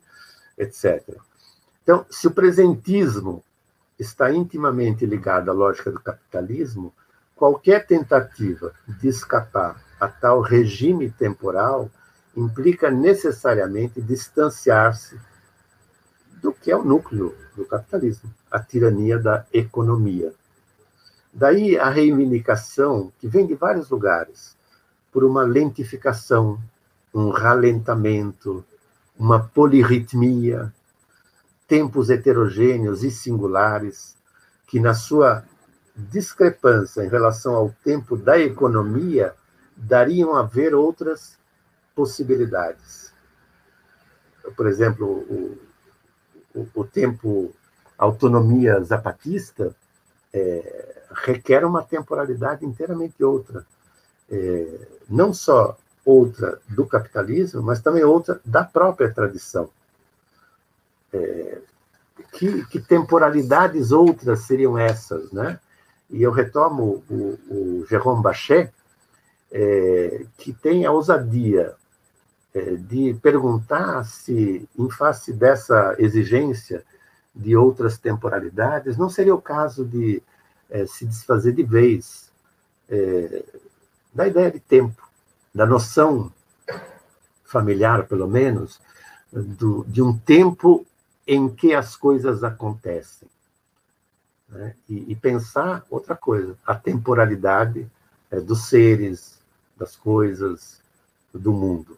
etc. Então, se o presentismo está intimamente ligado à lógica do capitalismo, qualquer tentativa de escapar a tal regime temporal implica necessariamente distanciar-se do que é o núcleo do capitalismo, a tirania da economia. Daí a reivindicação, que vem de vários lugares, por uma lentificação, um ralentamento, uma polirritmia, tempos heterogêneos e singulares, que na sua discrepância em relação ao tempo da economia dariam a ver outras possibilidades. Por exemplo, o, o, o tempo autonomia zapatista é, requer uma temporalidade inteiramente outra. É, não só outra do capitalismo, mas também outra da própria tradição. É, que, que, temporalidades outras seriam essas, né? E eu retomo o, o Jérôme Bachet, é, que tem a ousadia é, de perguntar se, em face dessa exigência de outras temporalidades, não seria o caso de é, se desfazer de vez é, da ideia de tempo, da noção familiar, pelo menos, do, de um tempo em que as coisas acontecem. Né? E, e, pensar outra coisa, a temporalidade é, dos seres, das coisas, do mundo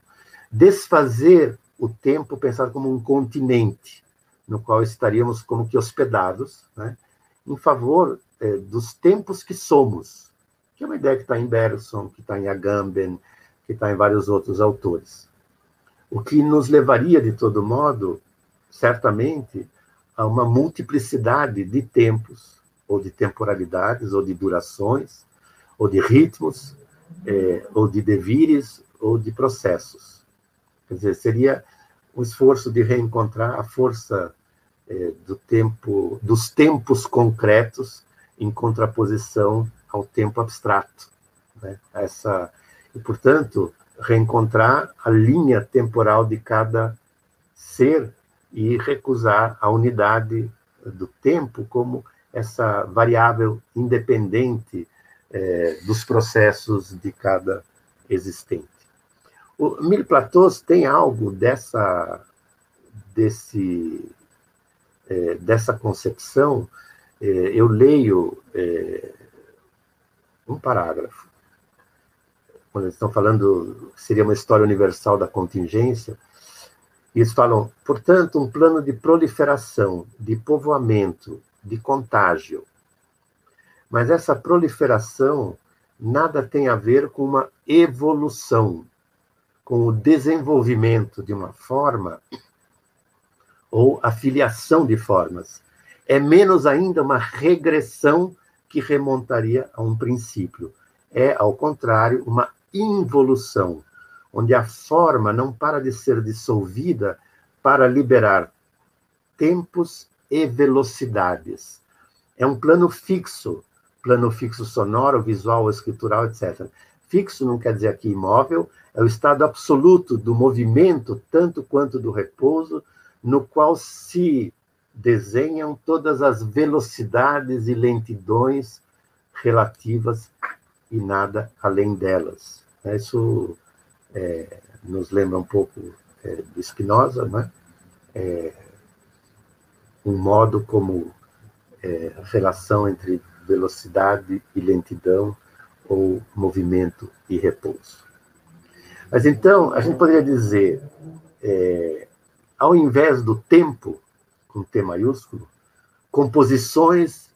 desfazer o tempo pensado como um continente, no qual estaríamos como que hospedados, né, em favor é, dos tempos que somos, que é uma ideia que está em Bergson, que está em Agamben, que está em vários outros autores. O que nos levaria, de todo modo, certamente, a uma multiplicidade de tempos, ou de temporalidades, ou de durações, ou de ritmos, é, ou de devires, ou de processos. Quer dizer, seria um esforço de reencontrar a força é, do tempo, dos tempos concretos em contraposição ao tempo abstrato. Né? Essa, e, portanto, reencontrar a linha temporal de cada ser e recusar a unidade do tempo como essa variável independente é, dos processos de cada existente. O Mille Platôs tem algo dessa, desse, é, dessa concepção. É, eu leio é, um parágrafo, quando eles estão falando, seria uma história universal da contingência, eles falam, portanto, um plano de proliferação, de povoamento, de contágio. Mas essa proliferação nada tem a ver com uma evolução com o desenvolvimento de uma forma ou a filiação de formas. É menos ainda uma regressão que remontaria a um princípio. É, ao contrário, uma involução, onde a forma não para de ser dissolvida para liberar tempos e velocidades. É um plano fixo, plano fixo sonoro, visual, escritural, etc. Fixo não quer dizer aqui imóvel, é o estado absoluto do movimento, tanto quanto do repouso, no qual se desenham todas as velocidades e lentidões relativas e nada além delas. Isso é, nos lembra um pouco é, do Spinoza, né? É, um modo como é, a relação entre velocidade e lentidão ou movimento e repouso. Mas então, a gente poderia dizer, é, ao invés do tempo, com T maiúsculo, composições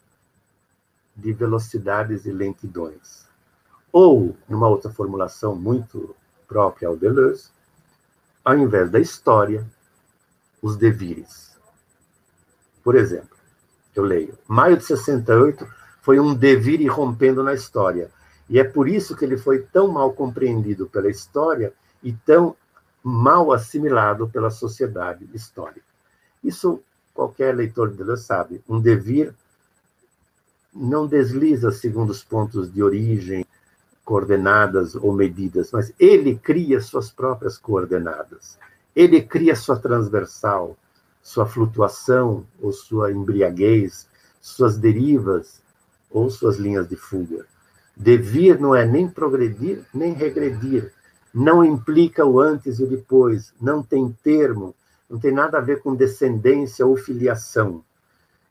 de velocidades e lentidões. Ou, numa outra formulação muito própria ao Deleuze, ao invés da história, os devires. Por exemplo, eu leio, maio de 68 foi um devir rompendo na história, e é por isso que ele foi tão mal compreendido pela história e tão mal assimilado pela sociedade histórica. Isso qualquer leitor de Deleuze sabe, um devir não desliza segundo os pontos de origem, coordenadas ou medidas, mas ele cria suas próprias coordenadas. Ele cria sua transversal, sua flutuação ou sua embriaguez, suas derivas ou suas linhas de fuga. Devir não é nem progredir, nem regredir. Não implica o antes e o depois, não tem termo, não tem nada a ver com descendência ou filiação.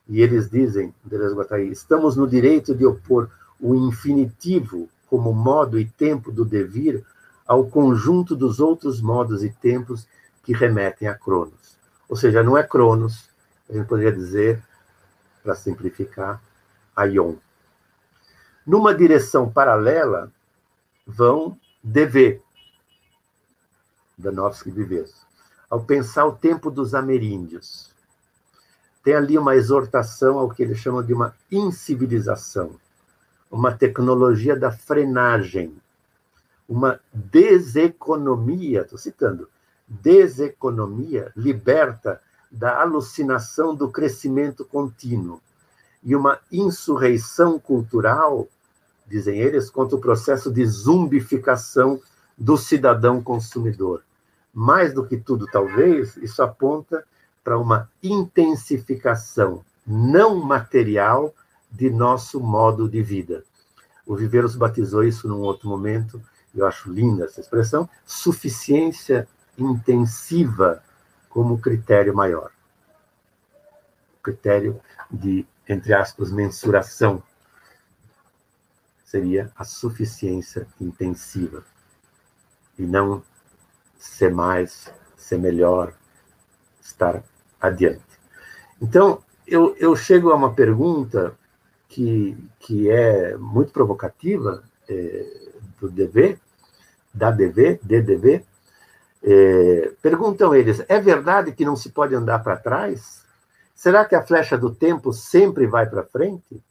E eles dizem, Deleuze Guattari, estamos no direito de opor o infinitivo como modo e tempo do devir ao conjunto dos outros modos e tempos que remetem a Cronos. Ou seja, não é Cronos, a gente poderia dizer, para simplificar, Aion. Numa direção paralela vão dever, Danovsky Vives, ao pensar o tempo dos ameríndios. Tem ali uma exortação ao que ele chama de uma incivilização, uma tecnologia da frenagem, uma deseconomia, estou citando, deseconomia liberta da alucinação do crescimento contínuo e uma insurreição cultural, dizem eles, contra o processo de zumbificação do cidadão consumidor. Mais do que tudo, talvez, isso aponta para uma intensificação não material de nosso modo de vida. O Viveiros batizou isso num outro momento, eu acho linda essa expressão, suficiência intensiva como critério maior. Critério de, entre aspas, mensuração seria a suficiência intensiva e não ser mais, ser melhor, estar adiante. Então, eu, eu chego a uma pergunta que, que é muito provocativa é, do DV, da DV, DDV. É, perguntam eles: é verdade que não se pode andar para trás? Será que a flecha do tempo sempre vai para frente?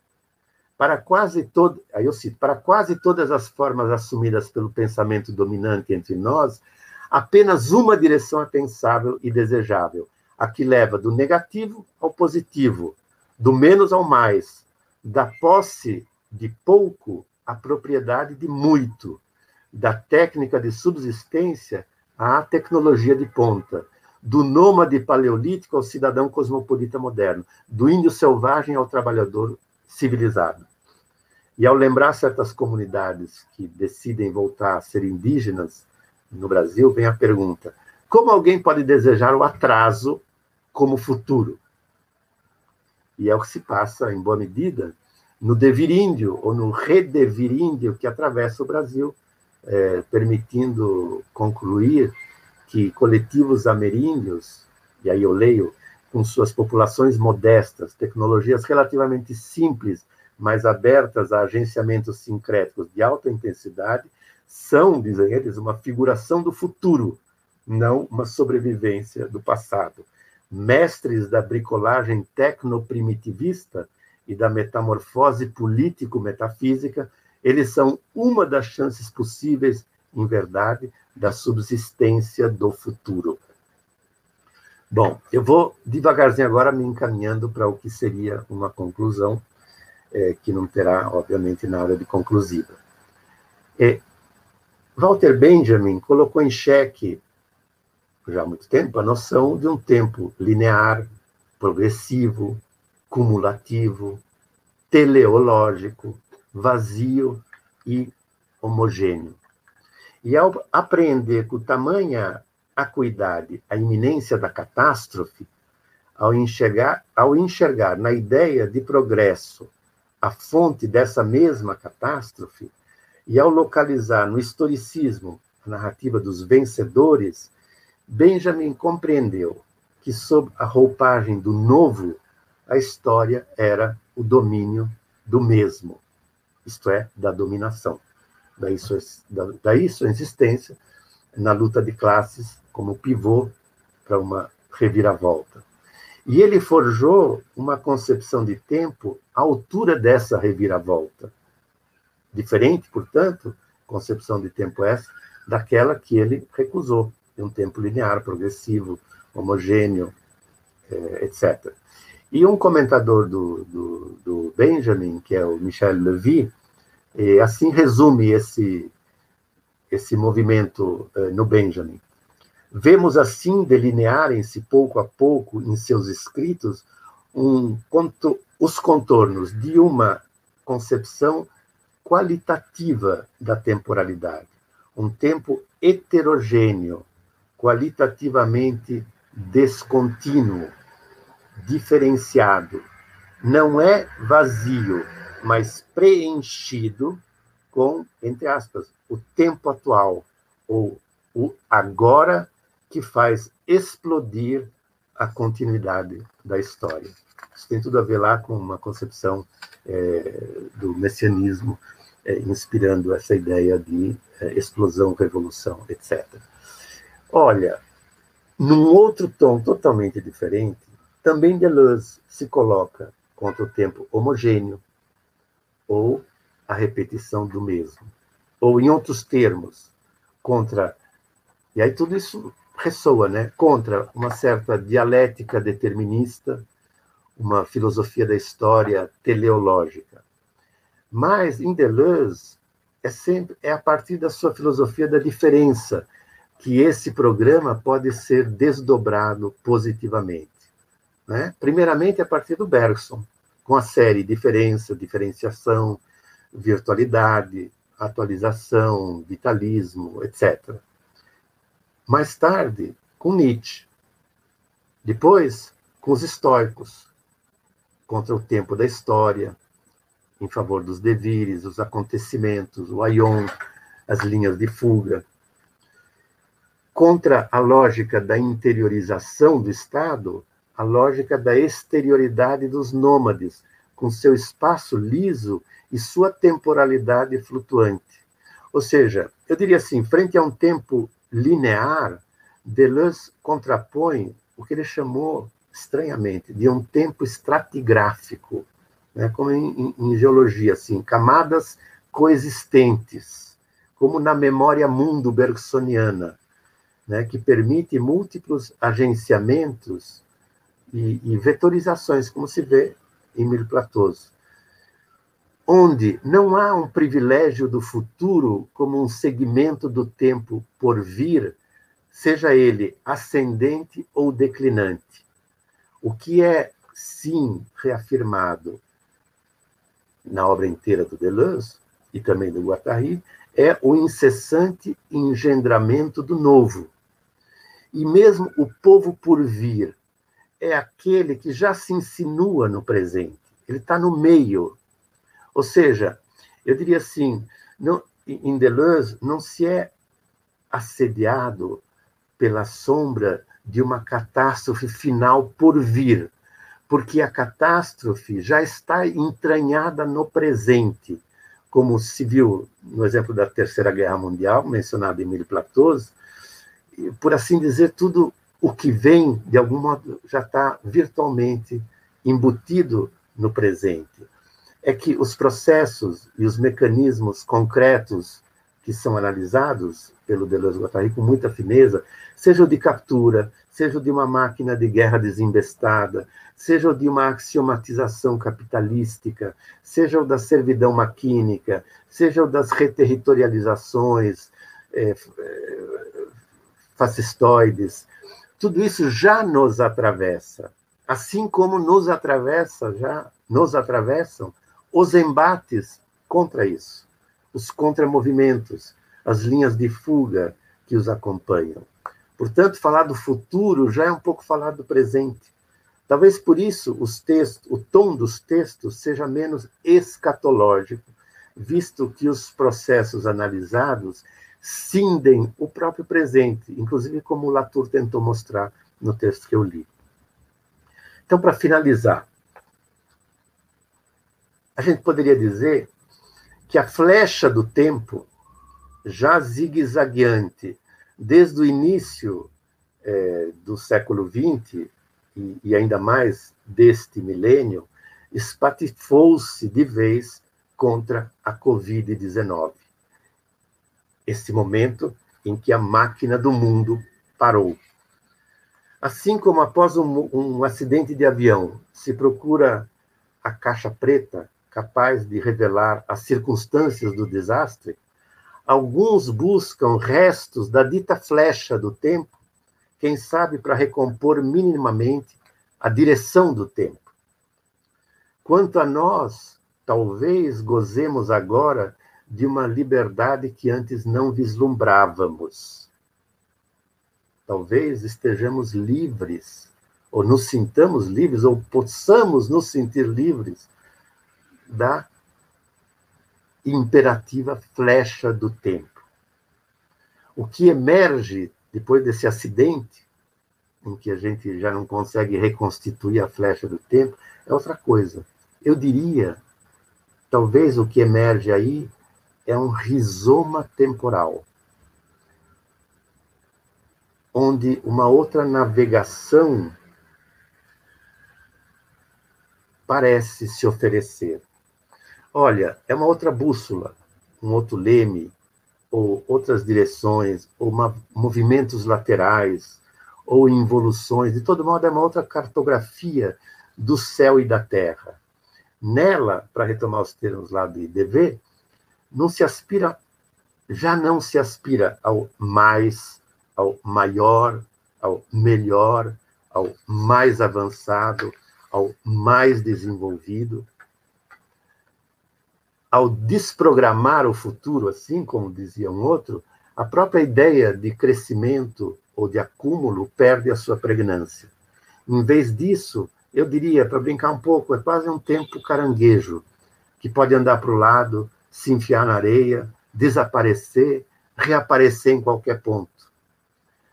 Para quase todo, aí eu cito, para quase todas as formas assumidas pelo pensamento dominante entre nós, apenas uma direção é pensável e desejável, a que leva do negativo ao positivo, do menos ao mais, da posse de pouco à propriedade de muito, da técnica de subsistência à tecnologia de ponta, do nômade paleolítico ao cidadão cosmopolita moderno, do índio selvagem ao trabalhador civilizado. E ao lembrar certas comunidades que decidem voltar a ser indígenas no Brasil, vem a pergunta: como alguém pode desejar o atraso como futuro? E é o que se passa, em boa medida, no deviríndio ou no redeviríndio que atravessa o Brasil, é, permitindo concluir que coletivos ameríndios, e aí eu leio, com suas populações modestas, tecnologias relativamente simples, mas abertas a agenciamentos sincréticos de alta intensidade, são, dizem eles, uma figuração do futuro, não uma sobrevivência do passado. Mestres da bricolagem tecnoprimitivista e da metamorfose político-metafísica, eles são uma das chances possíveis, em verdade, da subsistência do futuro. Bom, eu vou devagarzinho agora me encaminhando para o que seria uma conclusão é, que não terá, obviamente, nada de conclusiva. É, Walter Benjamin colocou em xeque, já há muito tempo, a noção de um tempo linear, progressivo, cumulativo, teleológico, vazio e homogêneo. E ao apreender com tamanha acuidade a iminência da catástrofe, ao enxergar, ao enxergar na ideia de progresso a fonte dessa mesma catástrofe, e ao localizar no historicismo a narrativa dos vencedores, Benjamin compreendeu que, sob a roupagem do novo, a história era o domínio do mesmo, isto é, da dominação. Daí sua, daí sua existência na luta de classes como pivô para uma reviravolta. E ele forjou uma concepção de tempo à altura dessa reviravolta. Diferente, portanto, concepção de tempo essa, daquela que ele recusou, de um tempo linear, progressivo, homogêneo, é, etc. E um comentador do, do, do Benjamin, que é o Michel Levy, eh, assim resume esse, esse movimento eh, no Benjamin. Vemos assim delinearem-se pouco a pouco em seus escritos um, os contornos de uma concepção qualitativa da temporalidade, um tempo heterogêneo, qualitativamente descontínuo, diferenciado. Não é vazio, mas preenchido com, entre aspas, o tempo atual, ou o agora que faz explodir a continuidade da história. Isso tem tudo a ver lá com uma concepção é, do messianismo, é, inspirando essa ideia de é, explosão, revolução, etc. Olha, num outro tom totalmente diferente, também Deleuze se coloca contra o tempo homogêneo ou a repetição do mesmo. Ou, em outros termos, contra. E aí tudo isso ressoa, né? Contra uma certa dialética determinista, uma filosofia da história teleológica. Mas, em Deleuze, é sempre é a partir da sua filosofia da diferença que esse programa pode ser desdobrado positivamente. Né? Primeiramente, a partir do Bergson, com a série Diferença, Diferenciação, Virtualidade, Atualização, Vitalismo, etc. Mais tarde, com Nietzsche. Depois, com os estoicos, contra o tempo da história, em favor dos devires, os acontecimentos, o aion, as linhas de fuga. Contra a lógica da interiorização do Estado, a lógica da exterioridade dos nômades, com seu espaço liso e sua temporalidade flutuante. Ou seja, eu diria assim, frente a um tempo linear, Deleuze contrapõe o que ele chamou, estranhamente, de um tempo estratigráfico, né? como em, em geologia, assim, camadas coexistentes, como na memória mundo bergsoniana, né? que permite múltiplos agenciamentos e, e vetorizações, como se vê em Mil Platôs, onde não há um privilégio do futuro como um segmento do tempo por vir, seja ele ascendente ou declinante. O que é, sim, reafirmado na obra inteira do Deleuze e também do Guattari é o incessante engendramento do novo. E mesmo o povo por vir é aquele que já se insinua no presente, ele está no meio. Ou seja, eu diria assim, não, em Deleuze não se é assediado pela sombra de uma catástrofe final por vir, porque a catástrofe já está entranhada no presente, como se viu no exemplo da Terceira Guerra Mundial, mencionado em Emile Platôs, por assim dizer, tudo o que vem, de algum modo, já está virtualmente embutido no presente. É que os processos e os mecanismos concretos que são analisados pelo Deleuze Guattari com muita fineza, seja o de captura, seja o de uma máquina de guerra desembestada, seja o de uma axiomatização capitalística, seja o da servidão maquínica, seja o das reterritorializações é, fascistoides, tudo isso já nos atravessa, assim como nos atravessa já nos atravessam os embates contra isso, os contramovimentos, as linhas de fuga que os acompanham. Portanto, falar do futuro já é um pouco falar do presente. Talvez por isso os textos, o tom dos textos seja menos escatológico, visto que os processos analisados cindem o próprio presente, inclusive como Latour tentou mostrar no texto que eu li. Então, para finalizar, a gente poderia dizer que a flecha do tempo, já zigue-zagueante, desde o início é, do século XX, e, e ainda mais deste milênio, espatifou-se de vez contra a Covid-19 esse momento em que a máquina do mundo parou. Assim como após um, um acidente de avião se procura a caixa preta capaz de revelar as circunstâncias do desastre, alguns buscam restos da dita flecha do tempo, quem sabe para recompor minimamente a direção do tempo. Quanto a nós, talvez gozemos agora de uma liberdade que antes não vislumbrávamos. Talvez estejamos livres, ou nos sintamos livres, ou possamos nos sentir livres da imperativa flecha do tempo. O que emerge depois desse acidente, em que a gente já não consegue reconstituir a flecha do tempo, é outra coisa. Eu diria, talvez o que emerge aí é um rizoma temporal, onde uma outra navegação parece se oferecer. Olha, é uma outra bússola, um outro leme, ou outras direções, ou uma, movimentos laterais, ou involuções. De todo modo, é uma outra cartografia do céu e da terra. Nela, para retomar os termos lá de DV, não se aspira, já não se aspira ao mais, ao maior, ao melhor, ao mais avançado, ao mais desenvolvido. Ao desprogramar o futuro, assim como dizia um outro, a própria ideia de crescimento ou de acúmulo perde a sua pregnância. Em vez disso, eu diria, para brincar um pouco, é quase um tempo caranguejo, que pode andar para o lado, se enfiar na areia, desaparecer, reaparecer em qualquer ponto.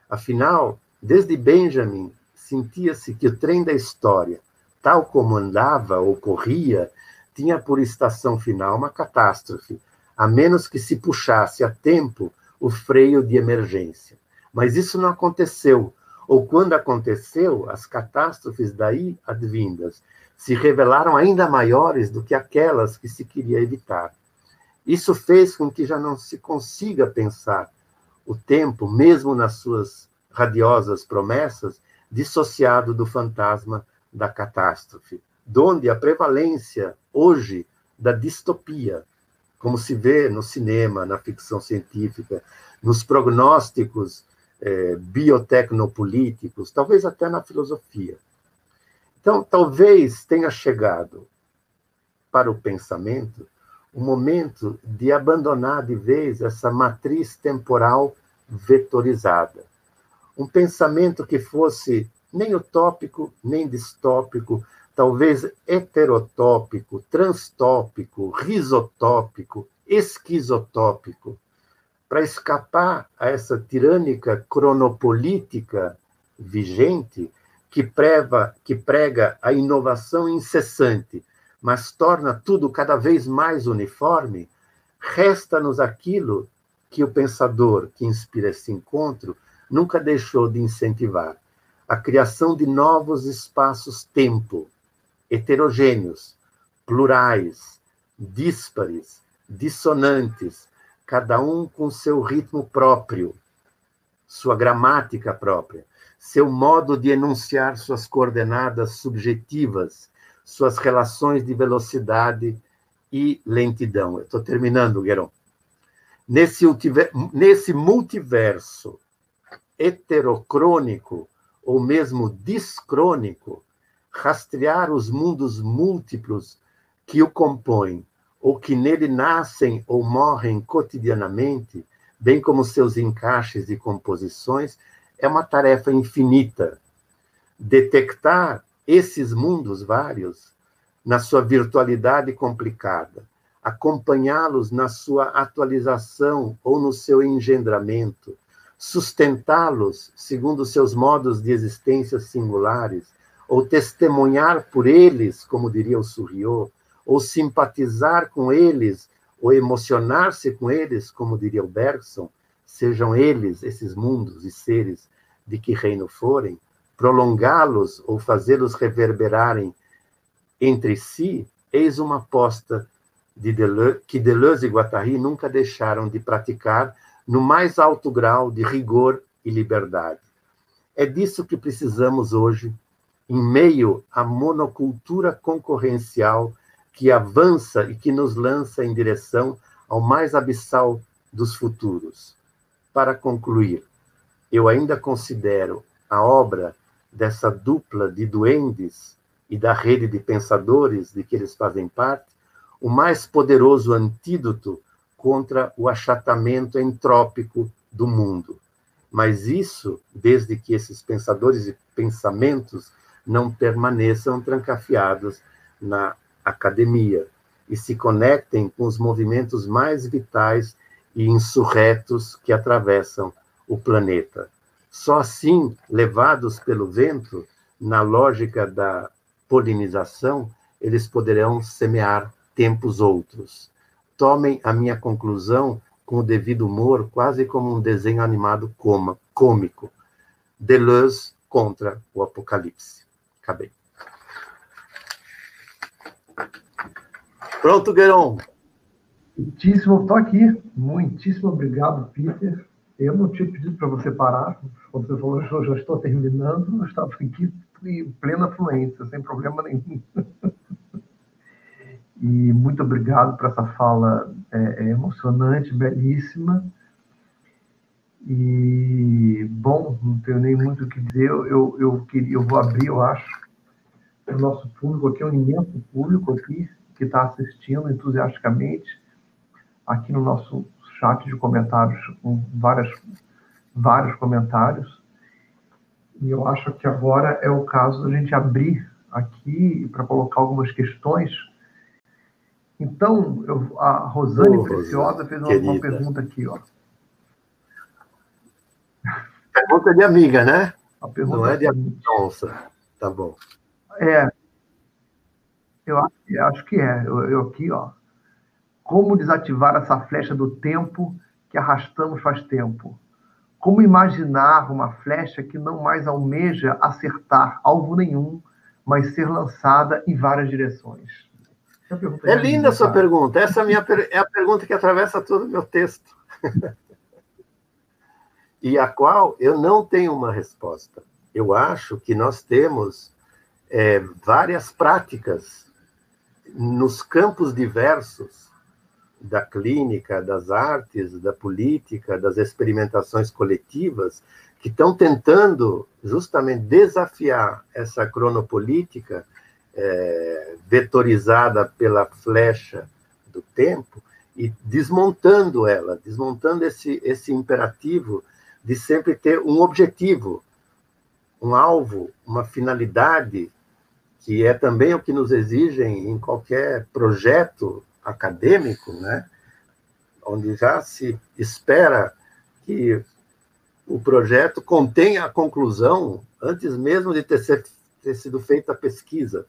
Afinal, desde Benjamin, sentia-se que o trem da história, tal como andava ou corria, tinha por estação final uma catástrofe, a menos que se puxasse a tempo o freio de emergência. Mas isso não aconteceu, ou quando aconteceu, as catástrofes daí advindas se revelaram ainda maiores do que aquelas que se queria evitar. Isso fez com que já não se consiga pensar o tempo, mesmo nas suas radiosas promessas, dissociado do fantasma da catástrofe, donde a prevalência hoje da distopia, como se vê no cinema, na ficção científica, nos prognósticos eh, biotecnopolíticos, talvez até na filosofia. Então, talvez tenha chegado para o pensamento o momento de abandonar de vez essa matriz temporal vetorizada. Um pensamento que fosse nem utópico, nem distópico, talvez heterotópico, transtópico, risotópico, esquizotópico, para escapar a essa tirânica cronopolítica vigente que, que prega a inovação incessante, mas torna tudo cada vez mais uniforme, resta-nos aquilo que o pensador que inspira esse encontro nunca deixou de incentivar: a criação de novos espaços-tempo, heterogêneos, plurais, díspares, dissonantes, cada um com seu ritmo próprio, sua gramática própria, seu modo de enunciar suas coordenadas subjetivas, suas relações de velocidade e lentidão. Estou terminando, Gueron. Nesse, nesse multiverso heterocrônico, ou mesmo discrônico, rastrear os mundos múltiplos que o compõem, ou que nele nascem ou morrem cotidianamente, bem como seus encaixes e composições, é uma tarefa infinita. Detectar esses mundos vários, na sua virtualidade complicada, acompanhá-los na sua atualização ou no seu engendramento, sustentá-los segundo seus modos de existência singulares, ou testemunhar por eles, como diria o Surriot, ou simpatizar com eles, ou emocionar-se com eles, como diria o Bergson, sejam eles, esses mundos e seres de que reino forem, prolongá-los ou fazê-los reverberarem entre si, eis uma aposta de Deleuze, que Deleuze e Guattari nunca deixaram de praticar no mais alto grau de rigor e liberdade. É disso que precisamos hoje, em meio à monocultura concorrencial que avança e que nos lança em direção ao mais abissal dos futuros. Para concluir, eu ainda considero a obra dessa dupla de duendes e da rede de pensadores de que eles fazem parte o mais poderoso antídoto contra o achatamento entrópico do mundo. Mas isso, desde que esses pensadores e pensamentos não permaneçam trancafiados na academia e se conectem com os movimentos mais vitais e insurretos que atravessam o planeta. Só assim, levados pelo vento, na lógica da polinização, eles poderão semear tempos outros. Tomem a minha conclusão com o devido humor, quase como um desenho animado coma, cômico. Deleuze contra o Apocalipse. Acabei. Pronto, Gueron. Muitíssimo, estou aqui. Muitíssimo obrigado, Peter. Eu não tinha pedido para você parar. Quando você falou, eu já estou terminando, eu estava aqui em plena fluência, sem problema nenhum. E muito obrigado por essa fala é, é emocionante, belíssima. E, bom, não tenho nem muito o que dizer. Eu, eu, eu, eu vou abrir, eu acho, o nosso público aqui, um imenso público aqui, que está assistindo entusiasticamente, aqui no nosso chat de comentários, com várias, vários comentários. E eu acho que agora é o caso da gente abrir aqui para colocar algumas questões então, eu, a Rosane oh, Preciosa fez uma, uma, pergunta aqui, ó. Pergunta de amiga, né? A pergunta Não é de nossa. Tá bom. É. Eu acho, acho que é. Eu, eu aqui, ó. Como desativar essa flecha do tempo que arrastamos faz tempo? Como imaginar uma flecha que não mais almeja acertar alvo nenhum, mas ser lançada em várias direções? É linda a sua pergunta. Essa é a, minha, é a pergunta que atravessa todo o meu texto. e a qual eu não tenho uma resposta. Eu acho que nós temos é, várias práticas nos campos diversos da clínica, das artes, da política, das experimentações coletivas, que estão tentando justamente desafiar essa cronopolítica é, vetorizada pela flecha do tempo e desmontando ela, desmontando esse, esse imperativo de sempre ter um objetivo, um alvo, uma finalidade, que é também o que nos exigem em qualquer projeto acadêmico, né? onde já se espera que o projeto contenha a conclusão antes mesmo de ter, ser, ter sido feita a pesquisa.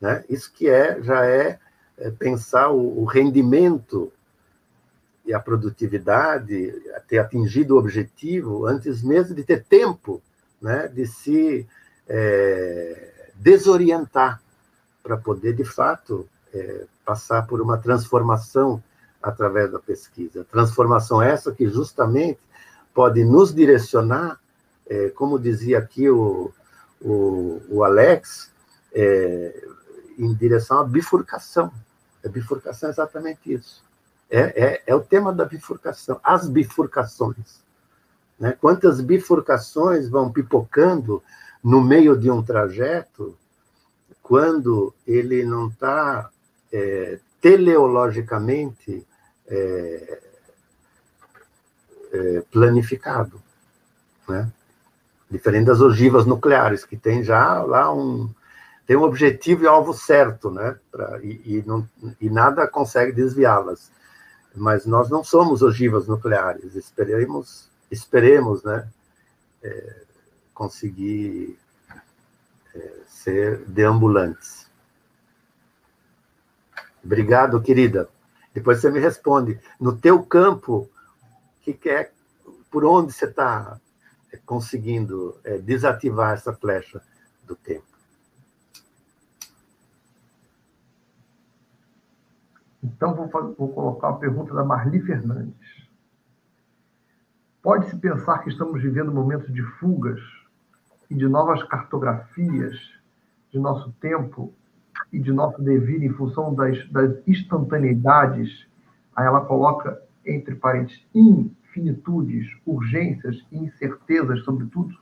Né? Isso que é já é, é pensar o, o, rendimento e a produtividade, ter atingido o objetivo antes mesmo de ter tempo né, de se é, desorientar para poder, de fato, é, passar por uma transformação através da pesquisa. Transformação essa que justamente pode nos direcionar, é, como dizia aqui o, o, o Alex, é, em direção à bifurcação. A bifurcação é exatamente isso. É, é, é o tema da bifurcação, as bifurcações. Né? Quantas bifurcações vão pipocando no meio de um trajeto quando ele não está é, teleologicamente é, é, planificado, né? Diferente das ogivas nucleares, que tem já lá um, tem um objetivo e alvo certo, né? Pra, e, e, não, e nada consegue desviá-las. Mas nós não somos ogivas nucleares. Esperemos, esperemos, né? É, conseguir é, ser deambulantes. Obrigado, querida. Depois você me responde. No teu campo, que, é, por onde você está conseguindo é, desativar essa flecha do tempo? Então, vou, vou colocar a pergunta da Marli Fernandes. Pode-se pensar que estamos vivendo momentos de fugas e de novas cartografias de nosso tempo e de nosso devido em função das, das instantaneidades, aí ela coloca entre parênteses infinitudes, urgências e incertezas sobre tudo?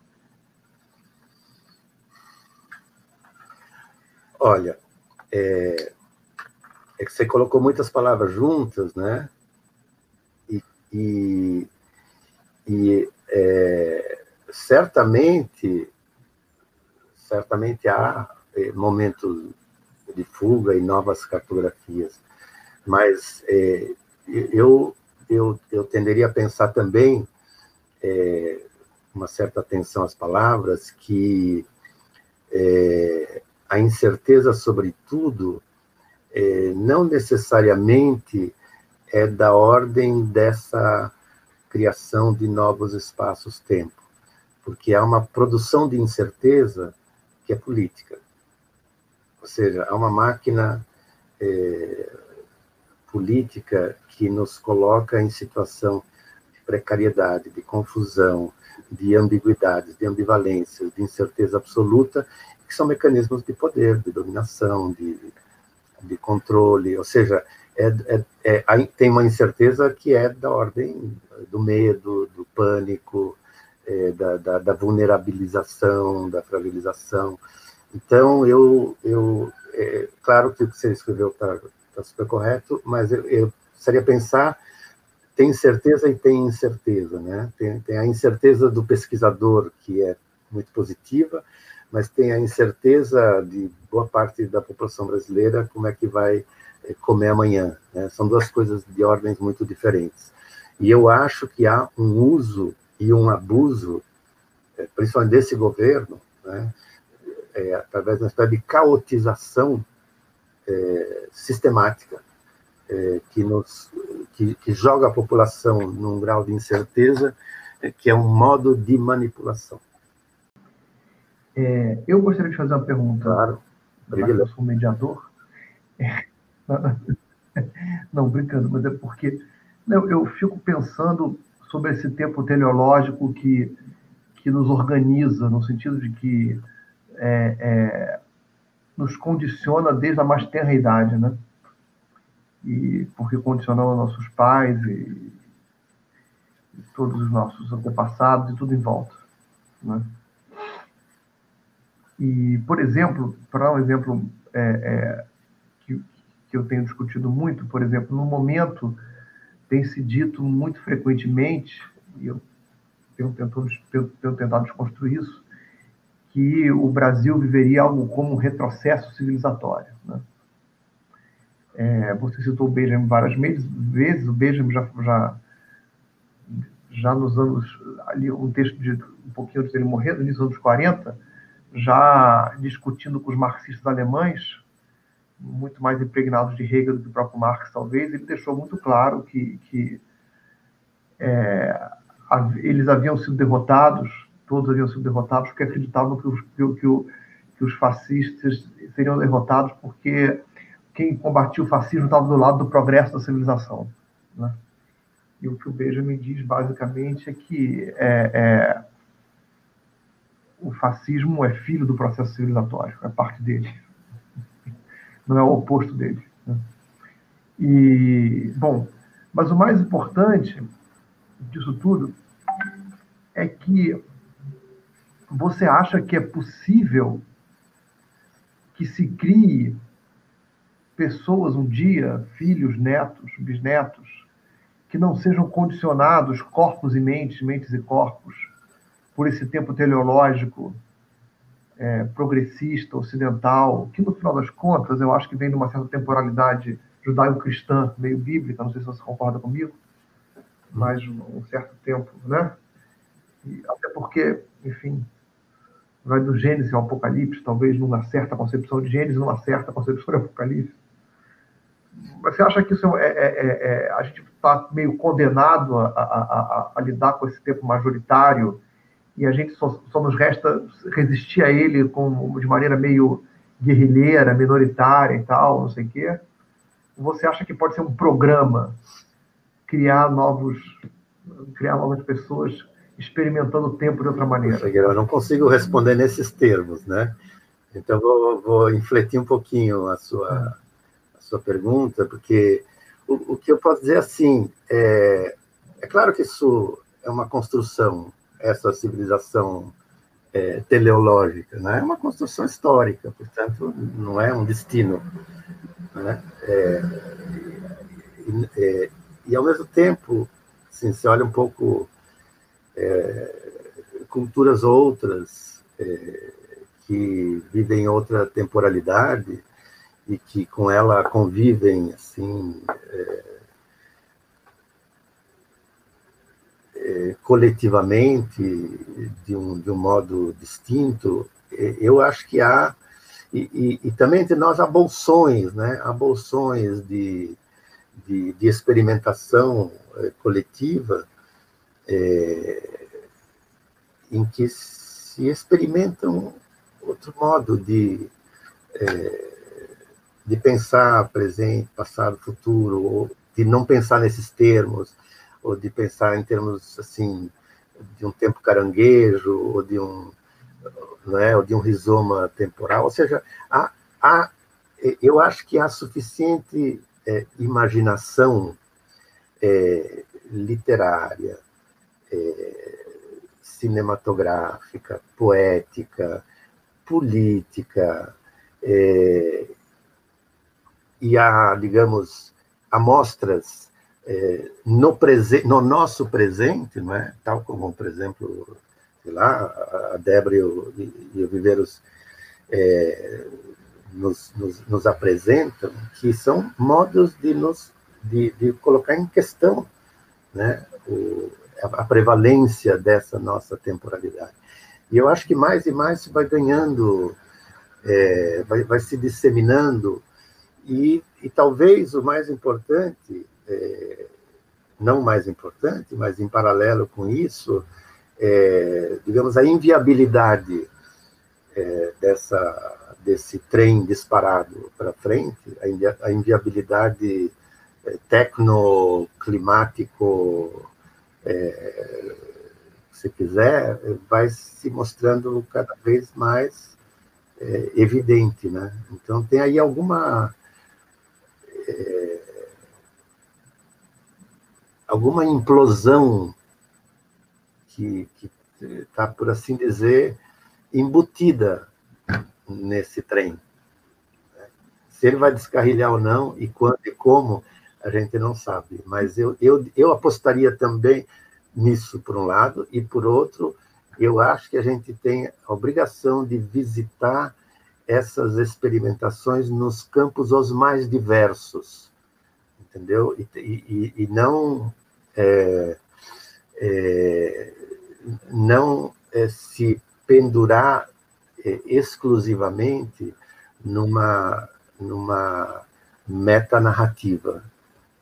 Olha, é, é que você colocou muitas palavras juntas, né? E, e, e é, certamente, certamente há é, momentos de fuga e novas cartografias, mas é, eu, eu, eu tenderia a pensar também é, uma certa atenção às palavras que é, a incerteza sobre tudo é, não necessariamente é da ordem dessa criação de novos espaços-tempo, porque há uma produção de incerteza que é política. Ou seja, há uma máquina é, política que nos coloca em situação de precariedade, de confusão, de ambiguidades, de ambivalências, de incerteza absoluta, que são mecanismos de poder, de dominação, de, de controle, ou seja, é, é, é, tem uma incerteza que é da ordem do medo, do pânico, é, da, da, da, vulnerabilização, da fragilização. Então, eu, eu é, claro que o que você escreveu está tá super correto, mas eu, eu pensar tem certeza e tem incerteza, né? Tem, tem, a incerteza do pesquisador, que é muito positiva, mas tem a incerteza de boa parte da população brasileira como é que vai eh, comer amanhã. Né? São duas coisas de ordens muito diferentes. E eu acho que há um uso e um abuso, eh, principalmente desse governo, né? É, através de uma espécie de caotização é, sistemática, é, que, nos, que, que, joga a população num grau de incerteza, que é um modo de manipulação. É, eu gostaria de fazer uma pergunta. Claro. Eu sou mediador. É, não, brincando, mas é porque não, eu fico pensando sobre esse tempo teleológico que, que nos organiza, no sentido de que é, é, nos condiciona desde a mais tenra idade, né? E porque condicionou nossos pais e, e todos os nossos antepassados e tudo em volta, né? E, por exemplo, para um exemplo é, é, que, que eu tenho discutido muito, por exemplo, no momento tem se dito muito frequentemente, e eu tenho tentado, tenho tentado desconstruir isso, que o Brasil viveria algo como um retrocesso civilizatório. Né? É, você citou o Benjamin várias vezes, o Benjamin já, já, já nos anos, ali um texto de um pouquinho antes dele morrer, no início dos anos 40, já discutindo com os marxistas alemães, muito mais impregnados de Hegel do que o próprio Marx, talvez, ele deixou muito claro que, que é, eles haviam sido derrotados, todos haviam sido derrotados, porque acreditavam que os, que, que, que os fascistas seriam derrotados porque quem combatia o fascismo estava do lado do progresso da civilização. Né? E o que o Benjamin diz, basicamente, é que é, é, o fascismo é filho do processo civilizatório, é parte dele. Não é o oposto dele. Né? E, bom, mas o mais importante disso tudo é que você acha que é possível que se crie pessoas um dia, filhos, netos, bisnetos, que não sejam condicionados corpos e mentes, mentes e corpos, por esse tempo teleológico é, progressista, ocidental, que no final das contas eu acho que vem de uma certa temporalidade judaico-cristã, meio bíblica, não sei se você concorda comigo, mas um certo tempo, né? E até porque, enfim, vai do Gênesis ao Apocalipse, talvez numa certa concepção de Gênesis, numa certa concepção de Apocalipse. Você acha que isso é, é, é, é a gente está meio condenado a, a, a, a, lidar com esse tempo majoritário e a gente só, só nos resta resistir a ele com, de maneira meio guerrilheira, minoritária e tal, não sei o quê. Você acha que pode ser um programa criar novos, criar novas pessoas experimentando o tempo de outra maneira? Eu não consigo responder nesses termos, né? Então, vou, vou infletir um pouquinho a sua, a sua pergunta, porque o, o que eu posso dizer assim, é, é claro que isso é uma construção, essa civilização é, teleológica, né? é uma construção histórica, portanto, não é um destino. Né? É, e, é, e, ao mesmo tempo, assim, se olha um pouco é, culturas outras é, que vivem outra temporalidade e que com ela convivem assim é, coletivamente de um, de um modo distinto, eu acho que há, e, e, e também entre nós há bolsões, né? há bolsões de, de, de experimentação coletiva é, em que se experimentam outro modo de, é, de pensar presente, passado, futuro, ou de não pensar nesses termos, ou de pensar em termos assim de um tempo caranguejo ou de um né, ou de um rizoma temporal, ou seja, há, há, eu acho que há suficiente é, imaginação é, literária, é, cinematográfica, poética, política, é, e há, digamos, amostras é, no, no nosso presente, não é? tal como, por exemplo, sei lá, a Débora e o, e o Viveiros é, nos, nos, nos, apresentam, que são modos de nos de, de colocar em questão né, o, a, a prevalência dessa nossa temporalidade. E eu acho que mais e mais se vai ganhando, é, vai, vai se disseminando, e, e talvez o mais importante é, não mais importante, mas em paralelo com isso, é, digamos, a inviabilidade é, dessa, desse trem disparado para frente, a, inviabilidade é, tecnoclimático, é, se quiser, vai se mostrando cada vez mais é, evidente, né? Então tem aí alguma é, alguma implosão que está, por assim dizer, embutida nesse trem. Se ele vai descarrilhar ou não, e quando e como, a gente não sabe. Mas eu, eu, eu apostaria também nisso, por um lado, e por outro, eu acho que a gente tem a obrigação de visitar essas experimentações nos campos os mais diversos entendeu? E, e, e não é, é, não é, se pendurar é, exclusivamente numa numa metanarrativa,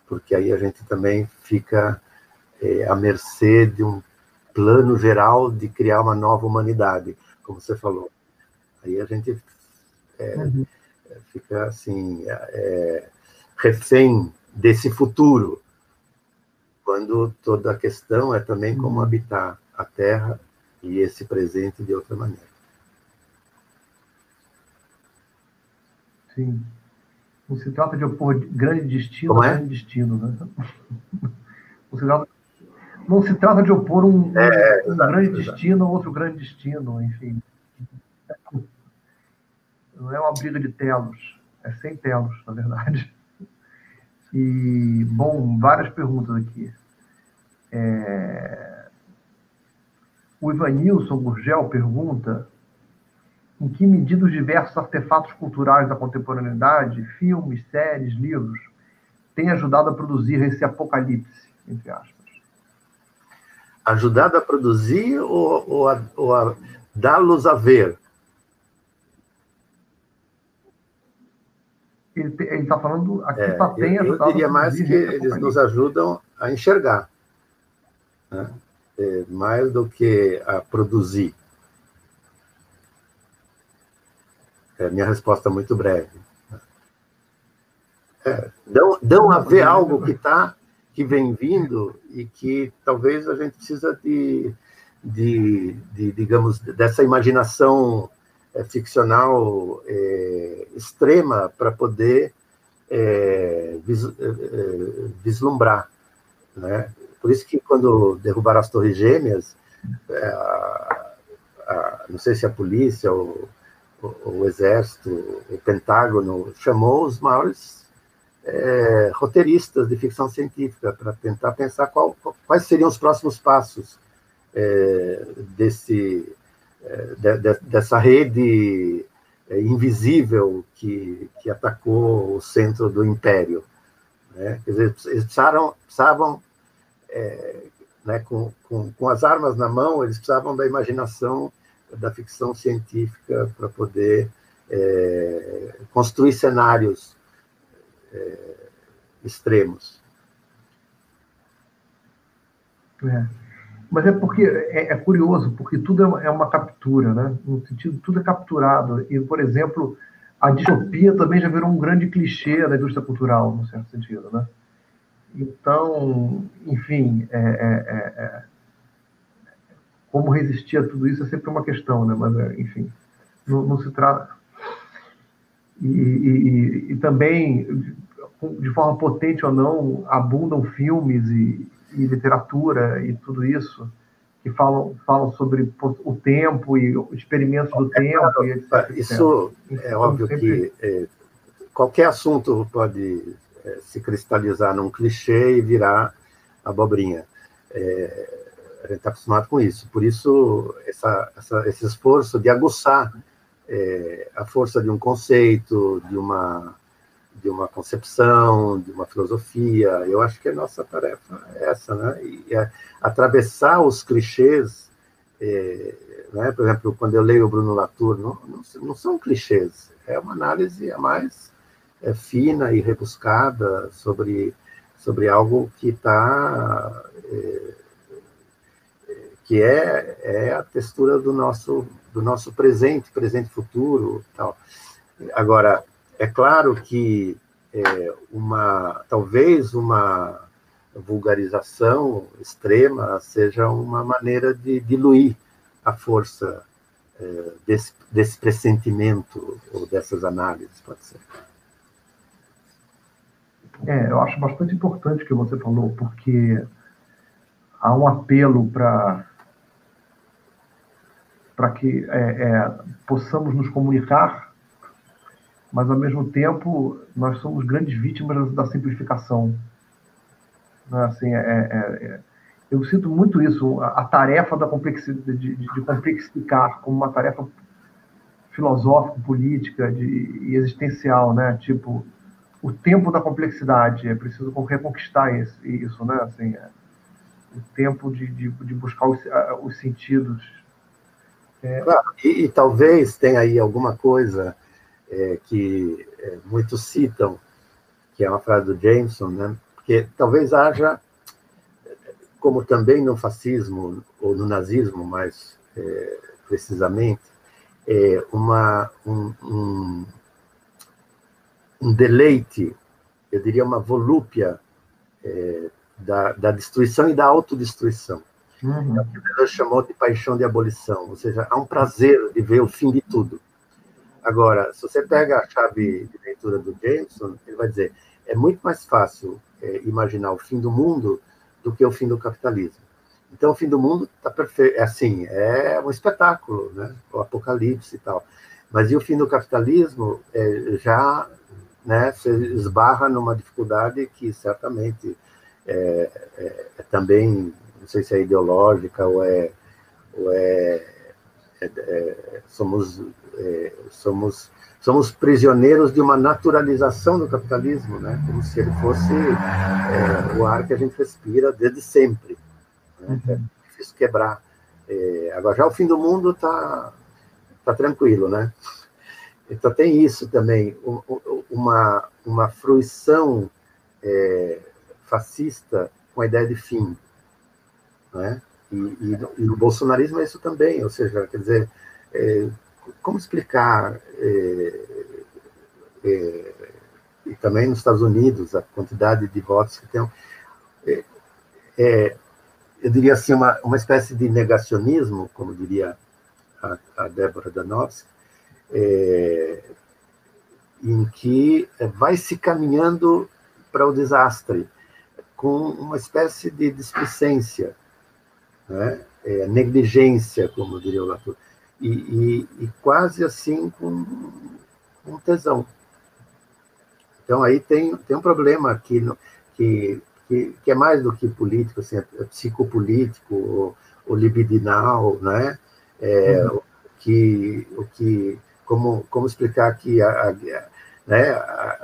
porque aí a gente também fica é, à mercê de um plano geral de criar uma nova humanidade, como você falou. Aí a gente é, uhum. fica assim, é, refém desse futuro, quando toda a questão é também como uhum. habitar a Terra e esse presente de outra maneira. Sim. Não se trata de opor grande destino a é? grande destino, né? Não se trata, não se trata de opor um, é, um exato, grande exato. destino a outro grande destino, enfim. Não é uma briga de telos, é sem telos, na verdade. E, bom, várias perguntas aqui. É... O Ivanilson Gurgel pergunta em que medida os diversos artefatos culturais da contemporaneidade, filmes, séries, livros, têm ajudado a produzir esse apocalipse, entre aspas? Ajudado a produzir ou, ou a, ou a dá-los a ver? ele está falando aqui é, tem eu, eu diria mais que eles nos ajudam a enxergar, né? é, mais do que a produzir. É minha resposta muito breve. É, dão, dão a ver algo que está que vem vindo e que talvez a gente precisa de, de, de digamos, dessa imaginação é, ficcional é, extrema para poder é, vis, é, vislumbrar. Né? Por isso que quando derrubaram as Torres Gêmeas, é, a, a, não sei se a polícia ou o, o Exército, o Pentágono, chamou os maiores é, roteiristas de ficção científica para tentar pensar qual, quais seriam os próximos passos é, desse, é, de, de, dessa rede é, invisível que, que atacou o centro do império. Né? Eles precisaram, precisavam, é, né, com, com, com as armas na mão, eles precisavam da imaginação da ficção científica para poder é, construir cenários é, extremos. É. Mas é porque é, é, curioso, porque tudo é uma, é uma, captura, né? No sentido, tudo é capturado. E, por exemplo, a distopia também já virou um grande clichê da indústria cultural, no certo sentido, né? Então, enfim, é, é como resistir a tudo isso é sempre uma questão, né? Mas, é, enfim, não, não se trata. E, e, e, também, de forma potente ou não, abundam filmes e, e literatura e tudo isso que falam, falam sobre o tempo e experimentos do é, tempo. etc, isso etc. é óbvio sempre... que é, qualquer assunto pode é, se cristalizar num clichê e virar abobrinha. É, a gente está acostumado com isso. Por isso, essa, essa, esse esforço de aguçar é, a força de um conceito, de uma, de uma concepção, de uma filosofia. Eu acho que a nossa tarefa é essa, né? E é atravessar os clichês. É, né? Por exemplo, quando eu leio o Bruno Latour, não, não, não são clichês, é uma análise a mais é, fina e rebuscada sobre, sobre algo que está é, que é, é a textura do nosso, do nosso presente, presente futuro tal. Agora, é claro que é, uma, talvez uma vulgarização extrema seja uma maneira de diluir a força é, desse, desse pressentimento ou dessas análises, pode ser. É, eu acho bastante importante o que você falou, porque há um apelo para para que é, é, possamos nos comunicar, mas ao mesmo tempo nós somos grandes vítimas da simplificação. Né? Assim, é, é, é, eu sinto muito isso, a, a tarefa da complexidade, de, de, complexificar como uma tarefa filosófica, política de, e existencial, né? Tipo, o tempo da complexidade, é preciso reconquistar isso, isso né? Assim, é, o tempo de, de, de buscar os, os sentidos é... E, e, talvez tenha aí alguma coisa é, que é, muitos citam, que é uma frase do Jameson, né? Porque talvez haja, como também no fascismo ou no nazismo, mais é, precisamente, é, uma um, um, um, deleite, eu diria uma volúpia da, da destruição e da autodestruição. Uhum. É chamou de paixão de abolição, ou seja, há um prazer de ver o fim de tudo. Agora, se você pega a chave de leitura do Jameson, ele vai dizer é muito mais fácil é, imaginar o fim do mundo do que o fim do capitalismo. Então, o fim do mundo está perfeito, é assim, é um espetáculo, né? O apocalipse e tal. Mas e o fim do capitalismo é, já, né? Se esbarra numa dificuldade que certamente é, é, é também não sei se é ideológica ou é, ou é, é, é somos, é, somos, somos prisioneiros de uma naturalização do capitalismo, né? como se ele fosse é, o ar que a gente respira desde sempre. Né? Uhum. É difícil quebrar. É, agora, já o fim do mundo está tá tranquilo, né? Então, tem isso também, uma, uma fruição é, fascista com a ideia de fim. Né? E, e, e bolsonarismo é isso também, ou seja, quer dizer, é, como explicar, é, é, e também nos Estados Unidos, a quantidade de votos que tem. É, é, eu diria assim, uma, uma espécie de negacionismo, como diria a, a Débora Danowski, é, em que vai se caminhando para o desastre, com uma espécie de displicência, né? é, negligência, como diria o Latour, e, e, e, quase assim com um tesão. Então aí tem, tem um problema aqui, que, que, que é mais do que político, assim, é psicopolítico, ou, ou libidinal, né? É, uhum. o que, o que, como, como explicar que a, a, né, a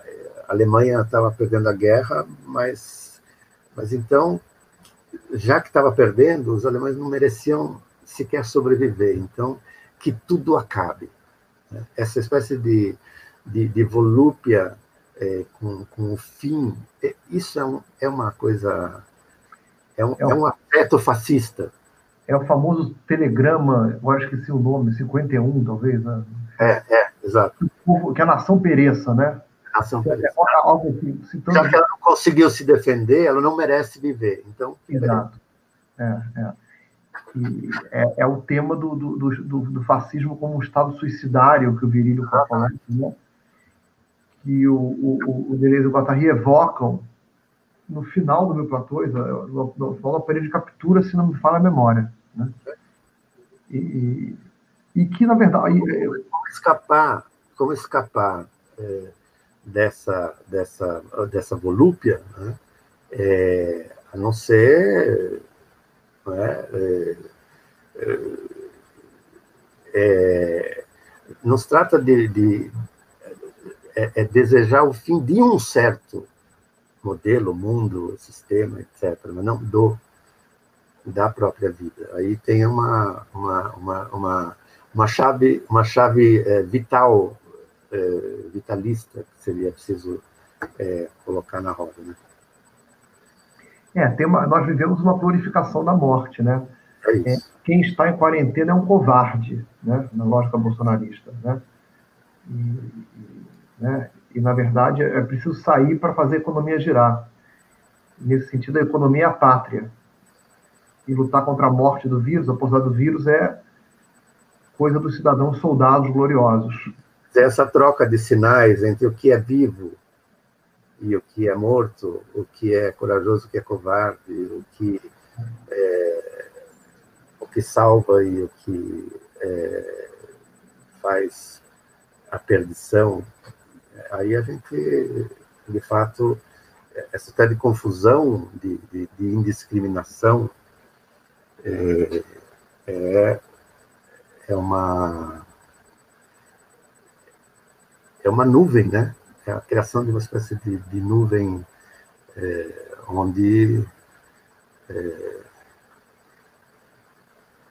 Alemanha estava perdendo a guerra, mas, mas então, já que estava perdendo, os alemães não mereciam sequer sobreviver. Então, que tudo acabe. Né? Essa espécie de, de, de volúpia é, com, com o fim, é, isso é, um, é uma coisa. É um, é um, é um afeto fascista. É o famoso telegrama, eu acho que esqueci o nome, 51, talvez, né? É, é, exato. Que a nação pereça, né? Algo. Já que ela não conseguiu se defender, ela não merece viver. Então, Exato. É, é. É, é, o tema do, do, do, do, fascismo como um estado suicidário que o Virílio está falando, né? que o, o, o Deleuze e o Guattari evocam no final do meu platô, no, no, no aparelho de captura, se não me fala a memória. Né? E, e, que, na verdade... Como escapar, como escapar é, dessa, dessa, dessa volúpia, né? é, a não ser... Né? É, é, é não se trata de, de, é, é desejar o fim de um certo modelo, mundo, sistema, etc., mas não do da própria vida. Aí tem uma uma, uma, uma, uma chave uma chave vital é, vitalista que seria preciso é, colocar na roda, né? É, tem uma, nós vivemos uma glorificação da morte, né? É, é quem está em quarentena é um covarde, né? Na lógica bolsonarista, né? E, né? E, na verdade, é preciso sair para fazer a economia girar. Nesse sentido, a economia é a pátria. E lutar contra a morte do vírus, a possibilidade do vírus, é coisa dos cidadãos soldados gloriosos. Essa troca de sinais entre o que é vivo e o que é morto, o que é corajoso, o que é covarde, o que é, o que salva e o que é, faz a perdição, aí a gente, de fato, essa espécie de confusão, de, de, de indiscriminação, é, é, é, uma é uma nuvem, né? É a criação de uma espécie de, de nuvem é, onde é,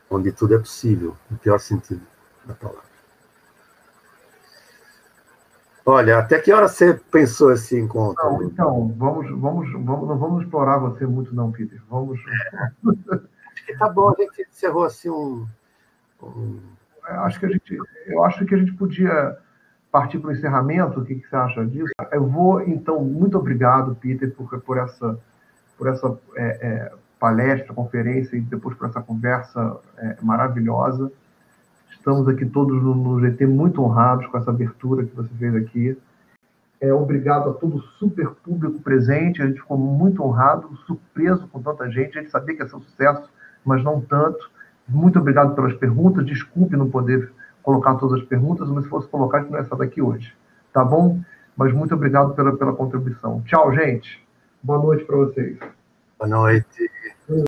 onde tudo é possível, no pior sentido da palavra. Olha, até que hora você pensou esse encontro? Não, então, vamos, vamos, vamos, não vamos explorar você muito, não, Peter. Vamos. Acho que tá bom, a gente encerrou assim um. um... Acho que a gente, eu acho que a gente podia partir para o encerramento. O que, que você acha disso? Eu vou, então, muito obrigado, Peter, por, por essa, por essa é, é, palestra, conferência e depois por essa conversa é, maravilhosa. Estamos aqui todos no, no GT muito honrados com essa abertura que você fez aqui. É, obrigado a todo o super público presente. A gente ficou muito honrado, surpreso com tanta gente. A gente sabia que ia ser um sucesso, mas não tanto. Muito obrigado pelas perguntas. Desculpe não poder colocar todas as perguntas, mas se fosse colocar, não ia estar daqui hoje. Tá bom? Mas muito obrigado pela, pela contribuição. Tchau, gente. Boa noite para vocês. Boa noite.